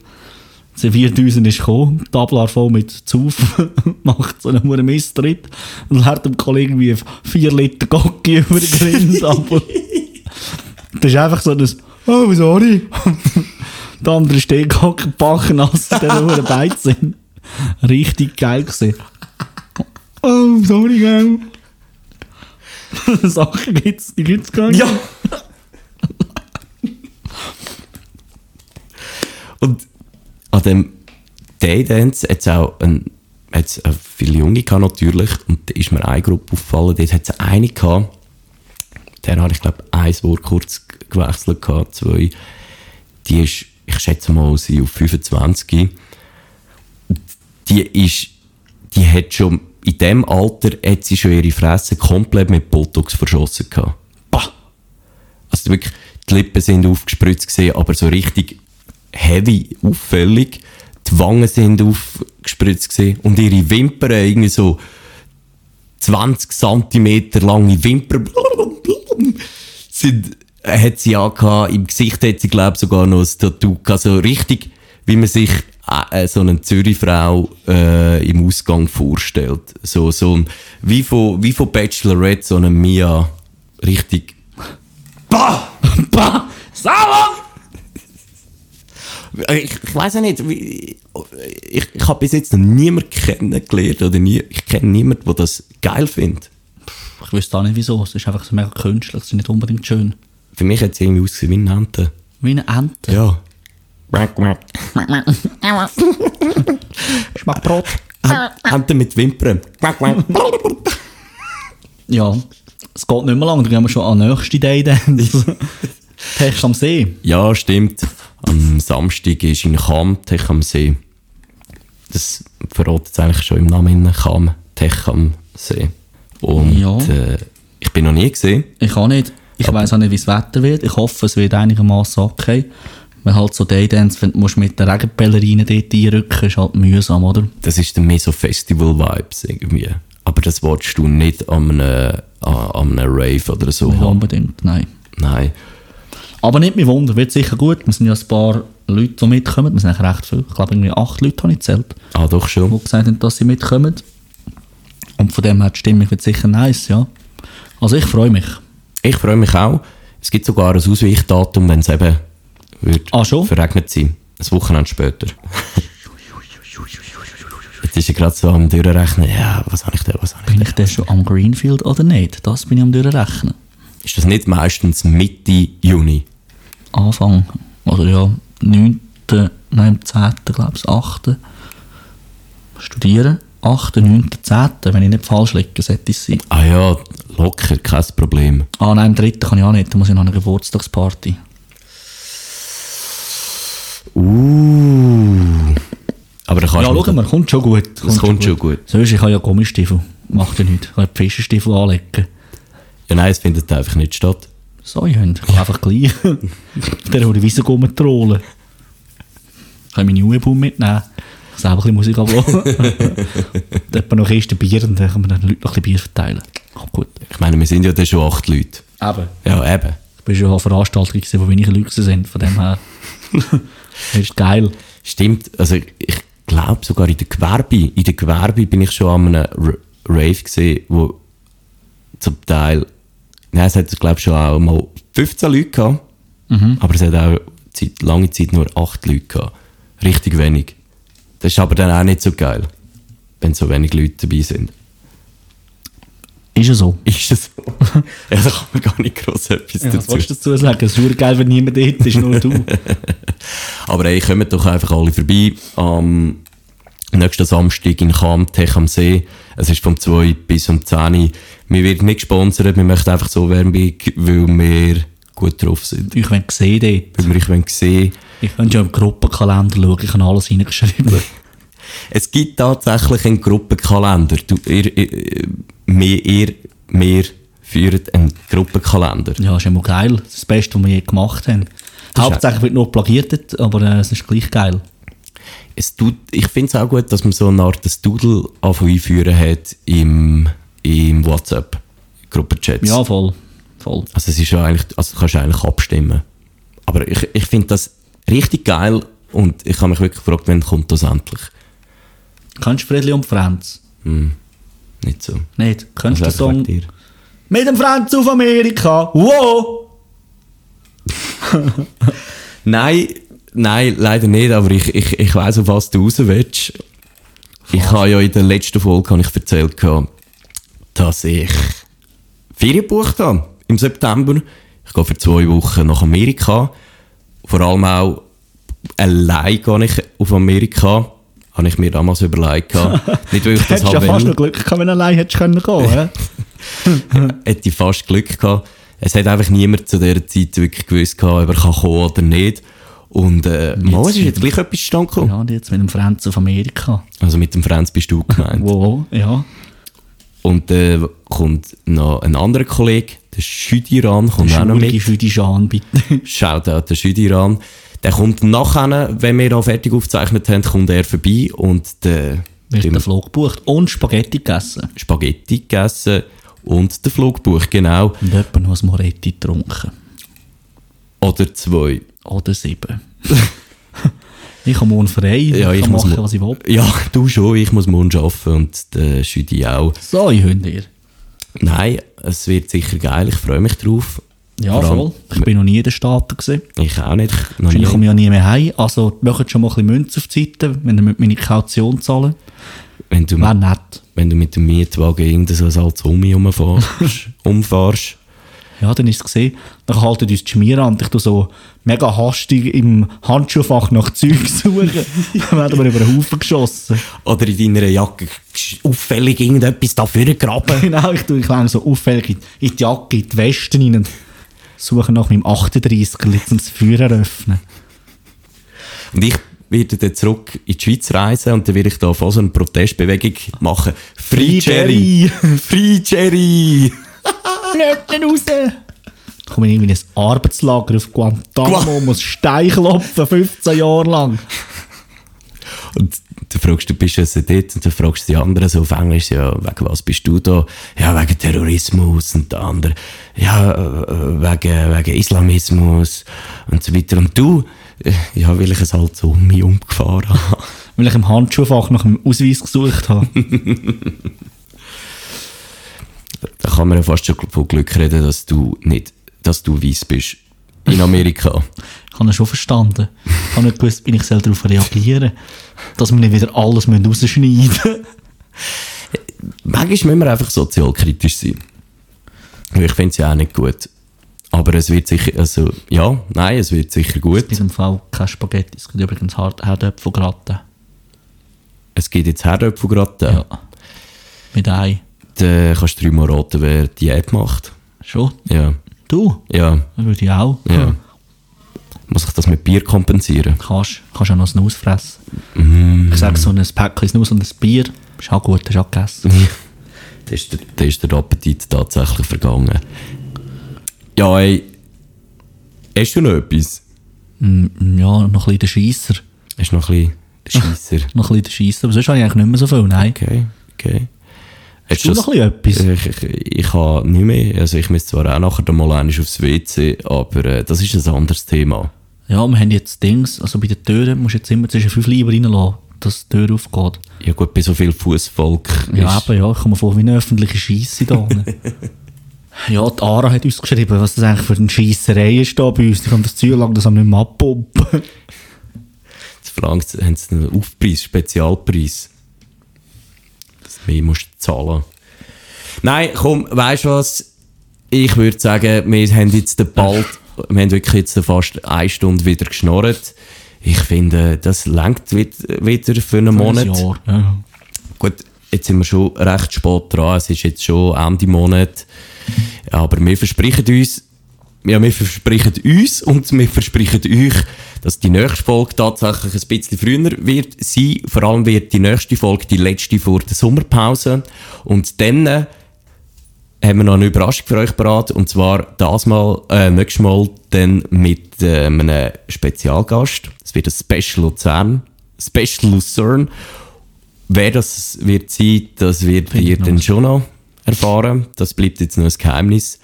Serviertüsen ist gekommen, Tablar voll mit Zuf, macht so einen hohen Misstritt und lernt dem Kollegen wie 4 Liter Gocki über den Grind aber Das ist einfach so ein «Oh, sorry!» Der andere steht gehockt, bachennass in dieser hohen Beiz sind. Richtig geil gesehen. «Oh, sorry, gell?» Sachen gibt's, die gibt's gar nicht. Ja. Und an dem Daydance hat es auch ein, hat's viele Junge gehabt, natürlich. Und da ist mir eine Gruppe aufgefallen. Dort hat es eine gehabt. Der habe ich, glaube ein Wort kurz gewechselt gehabt, zwei. Die ist, ich schätze mal, sie auf 25. Die ist, die hat schon, in dem Alter hat sie schon ihre Fresse komplett mit Botox verschossen gehabt. Bah! Also wirklich, die Lippen sind aufgespritzt gesehen, aber so richtig heavy, auffällig. Die Wangen sind aufgespritzt und ihre Wimpern irgendwie so 20 cm lange Wimpern sind, hat sie angehabt. Im Gesicht hat sie, glaube ich, sogar noch ein Tattoo gehabt. So richtig, wie man sich äh, so eine Zürichfrau äh, im Ausgang vorstellt. So, so ein, wie von, wie von Bachelorette, so eine Mia, richtig, bah! Bah! Sauer! Ich, ich weiß auch nicht, wie, ich, ich habe bis jetzt noch niemanden kennengelernt oder nie, ich kenne niemanden, der das geil findet. Ich wüsste auch nicht wieso. Es ist einfach so mega künstlich. Es ist nicht unbedingt schön. Für mich hat es irgendwie ausgesehen wie eine Ente. Wie eine Ente. Ja. Schmeckt Brot. Ente mit Wimpern. Ja. Es geht nicht mehr lang. Dann gehen wir schon an den nächsten Day. Tech am See. Ja, stimmt. Am Samstag ist in Cham, Tech am See. Das verratet es eigentlich schon im Namen. Cham, Tech am See. Und Ja. äh, ich bin noch nie gesehen. Ich auch nicht. Ich weiß auch nicht, wie das Wetter wird. Ich hoffe, es wird einigermaßen okay. Weil halt so Day Dance, wenn du mit den Regenpellerinen dort einrücken, ist halt mühsam, oder? Das ist dann mehr so Festival-Vibes irgendwie. Aber das wolltest du nicht an einem, an an einem Rave oder so Nicht unbedingt, nein. Nein. Aber nicht mehr Wunder, wird sicher gut. Wir sind ja ein paar Leute, die mitkommen. Wir sind eigentlich recht viel. Ich glaube, irgendwie acht Leute habe ich gezählt, Ah, doch die schon. gesagt haben, dass sie mitkommen. Und von dem her die Stimmung wird sicher nice, ja. Also ich freue mich. Ich freue mich auch. Es gibt sogar ein Ausweichdatum, wenn es eben wird Ah, schon? verregnet sein. Ein Wochenende später. Jetzt ist er gerade so am Durchrechnen. Ja, was habe ich da, was habe ich Bin ich denn schon am Greenfield oder nicht? Das bin ich am durchrechnen. Ist das nicht meistens Mitte Juni? Anfang, oder ja, 9., nein, 10., glaube ich, 8. Studieren. 8., 9., 10., wenn ich nicht falsch liege, sollte es sein. Ah ja, locker, kein Problem. Ah nein, am 3. kann ich auch nicht, da muss ich noch eine Geburtstagsparty. Uh. Aber da kannst Ja, schau mal, kommt schon gut. Das kommt schon gut. Sonst, ich habe ja Gummistiefel. Macht ja nichts. Ich kann Fischenstiefel anlegen. Ja, nein, es findet einfach nicht statt. So, ich kann einfach gleich. Der würde Wiese trollen. Ich kann meine Uebaum mitnehmen. Ich selber ein bisschen Musik ablassen. Dort noch erst ein Bier und dann kann man den Leuten noch ein bisschen Bier verteilen. Kommt gut. Ich meine, wir sind ja dann schon acht Leute. Eben. Ja, eben. Ich bin schon an Veranstaltungen, gewesen, wo wenige Leute sind. Von dem her. das ist geil. Stimmt, also ich glaube sogar in der Gewerbe, in der Gewerbe bin ich schon an einem Rave gesehen, wo zum Teil, nein, es hat glaube ich schon auch mal 15 Leute gehabt, aber es hat auch Zeit, lange Zeit nur 8 Leute gehabt. Richtig wenig. Das ist aber dann auch nicht so geil, wenn so wenig Leute dabei sind. Ist ja so. Ist das so? ja, da kann man gar nicht groß etwas Ja, was dazu willst du dazu sagen? Es ist geil, wenn niemand dort ist, nur du. Aber ey, kommt doch einfach alle vorbei. Am nächsten Samstag in Cham, Tech am See. Es ist vom 2 bis um 10 Uhr. Wir werden nicht gesponsert, wir möchten einfach so Werbung, weil wir gut drauf sind. Ich will sehen dort. Weil wir euch wollen sehen Ich könnte ja im Gruppenkalender schauen, ich habe alles reingeschrieben. Es gibt tatsächlich einen Gruppenkalender. Du, ihr, ihr, wir, ihr, führen einen Gruppenkalender. Ja, ist immer geil. Das ist das Beste, was wir je gemacht haben. Hauptsächlich wird nur plagiert, aber äh, es ist gleich geil. Es tut, ich finde es auch gut, dass man so eine Art Doodle einführen hat im, im WhatsApp-Gruppenchats. Ja, voll. voll. Also es ist ja eigentlich, also du kannst eigentlich abstimmen. Aber ich, ich finde das richtig geil und ich habe mich wirklich gefragt, wann kommt das endlich? Kennst du Friedli und Franz? Nicht so. Nicht? Kennst du den Also Song? Mit dem Franz auf Amerika! Wow! Nein, nein, leider nicht, aber ich, ich, ich weiss, auf was du raus willst. Ich habe ja in der letzten Folge habe ich erzählt, dass ich Ferien gebucht habe im September. Ich gehe für zwei Wochen nach Amerika. Vor allem auch allein gehe ich auf Amerika. Habe ich mir damals überlegt. Nicht, weil ich das Hättest ja habe fast noch Glück gehabt, wenn du allein hättest können gehen hätte ich fast Glück gehabt. Es hat einfach niemand zu dieser Zeit wirklich gewusst, ob er kann kommen oder nicht. Und äh, mal, es ist jetzt gleich etwas zustande gekommen. Ja, und jetzt mit dem Franz auf Amerika. Also mit dem Franz bist du gemeint. Wow, ja. Und dann kommt noch ein anderer Kollege, der Schüdiran, kommt auch noch mit. Jean, bitte. Schaut auch der Schüdiran. Der kommt nachher, wenn wir auch fertig aufgezeichnet haben, kommt er vorbei und der Wird der Flug gebucht und Spaghetti gegessen. Spaghetti gegessen und den Flugbuch, genau. Und jemand noch ein Moretti getrunken. Oder zwei. Oder sieben. ich habe morgen frei. Ja, ich kann muss machen, was ich will. Ja, du schon, ich muss morgen arbeiten und der Schüdi auch. So, ich höre dir. Nein, es wird sicher geil, ich freue mich drauf. Ja, allem- voll. Ich bin noch nie in den Staaten gesehen. Ich auch nicht. Wahrscheinlich nie. komme ich ja nie mehr heim. Also, macht schon mal ein bisschen Münze auf die Seite, wenn ihr meine Kaution zahlen. Wenn du, Wäre nett. wenn du mit dem Mietwagen irgendein so Salzumi umfährst, umfährst, Ja, dann ist es gesehen. Dann halten uns die Schmier an. Ich tu so mega hastig im Handschuhfach nach Zeug suchen. dann werden wir über den Haufen geschossen. oder in deiner Jacke auffällig irgendetwas da vorgraben. genau, ich tue ich so auffällig in in die Jacke, in die Weste rein und suche nach meinem 38er jetzt das Feuer eröffnen. Und ich werde dann zurück in die Schweiz reisen und dann werde ich da voll so eine Protestbewegung machen. Free Jerry! Free Jerry! Blöden raus! Dann komme ich irgendwie in ein Arbeitslager auf Guantanamo und muss Stein klopfen, 15 Jahre lang. Und du fragst, du bist also dort und dann fragst du die anderen so auf Englisch, ja, wegen was bist du da? Ja, wegen Terrorismus und der andere, ja, äh, wegen, wegen Islamismus und so weiter. Und du, äh, ja, weil ich es halt so um mich umgefahren habe. Weil ich im Handschuhfach nach einem Ausweis gesucht habe. Da kann man ja fast schon von Glück reden, dass du nicht, dass du weiss bist. In Amerika. Ich habe ihn schon verstanden. Ich habe nicht gewusst, wie ich soll darauf reagieren Dass wir nicht wieder alles rausschneiden müssen. Manchmal müssen wir einfach sozialkritisch sein. Ich finde es ja auch nicht gut. Aber es wird sicher, also, ja, nein, es wird sicher In gut. diesem Fall kein Spaghetti. Es gibt übrigens Herdöpfelgratin. Es gibt jetzt Herdöpfel gerade. da. Ja. Mit Ei. Dann kannst du dreimal raten, wer Diät macht. Schon? Ja. Du? Ja. Das würde ich auch. Ja. Muss ich das mit Bier kompensieren? Kannst. Kannst auch noch Snus fressen. Mm. Ich sage so ein Päckchen Snus und ein Bier. Ist auch gut, hast auch gegessen. Da ist, der, da ist der Appetit tatsächlich vergangen. Ja, ey. Hast du noch etwas? Mm, Ja, noch ein bisschen der Scheisser. Du noch ein bisschen den Scheisser? Noch ein bisschen der Scheisser. Aber sonst habe ich eigentlich nicht mehr so viel. Nein. Okay, okay. Hast du noch ein bisschen etwas? Ich, ich, ich habe nicht mehr. Also ich müsste zwar auch nachher mal aufs WC, aber äh, das ist ein anderes Thema. Ja, wir haben jetzt Dings. Also bei den Türen musst du jetzt immer zwischen fünf Lieber reinlassen, dass die Tür aufgeht. Ja gut, bei so viel Fußvolk Ja, ist... eben, ja. Ich komme vor wie eine öffentliche Scheisse da. ja, die Ara hat uns geschrieben, was das eigentlich für eine Scheisserei ist da bei uns. Ich kann das Zeug lang das nicht mehr abpumpen. Jetzt verlangt, haben sie einen Aufpreis, Spezialpreis. Mehr musst zahlen. Nein, komm, weißt du was? Ich würde sagen, wir haben jetzt bald, wir haben wirklich jetzt fast eine Stunde wieder geschnorrt. Ich finde, das langt wieder für einen Monat. Ein Jahr. Ja. Gut, jetzt sind wir schon recht spät dran. Es ist jetzt schon Ende Monat. Aber wir versprechen uns, ja, wir versprechen uns und wir versprechen euch, dass die nächste Folge tatsächlich ein bisschen früher wird sein. Vor allem wird die nächste Folge die letzte vor der Sommerpause. Und dann äh, haben wir noch eine Überraschung für euch parat. Und zwar das Mal, äh, nächstes Mal dann mit äh, einem Spezialgast. Es wird ein Special Luzern. Special Luzern. Wer das wird sein, das wird ihr dann schon noch erfahren. Das bleibt jetzt noch ein Geheimnis.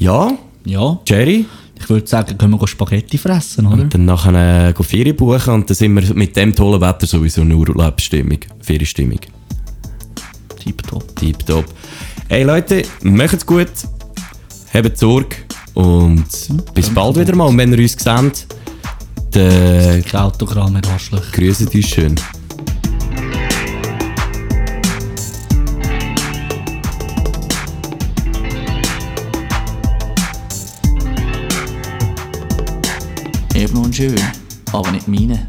Ja, Ja, Jerry. ich würde sagen, können wir Spaghetti fressen, oder? Und dann nachher äh, Ferien buchen und dann sind wir mit dem tollen Wetter sowieso nur Urlaubsstimmung, Ferienstimmung. Tipptopp. Tipptopp. Hey Leute, macht's gut, habt Sorge und bis bald wieder mal. Und wenn ihr uns seht, dann Das Autogramm mit Arschlöcher. grüßt uns schön. Eben und schön, aber nicht meine.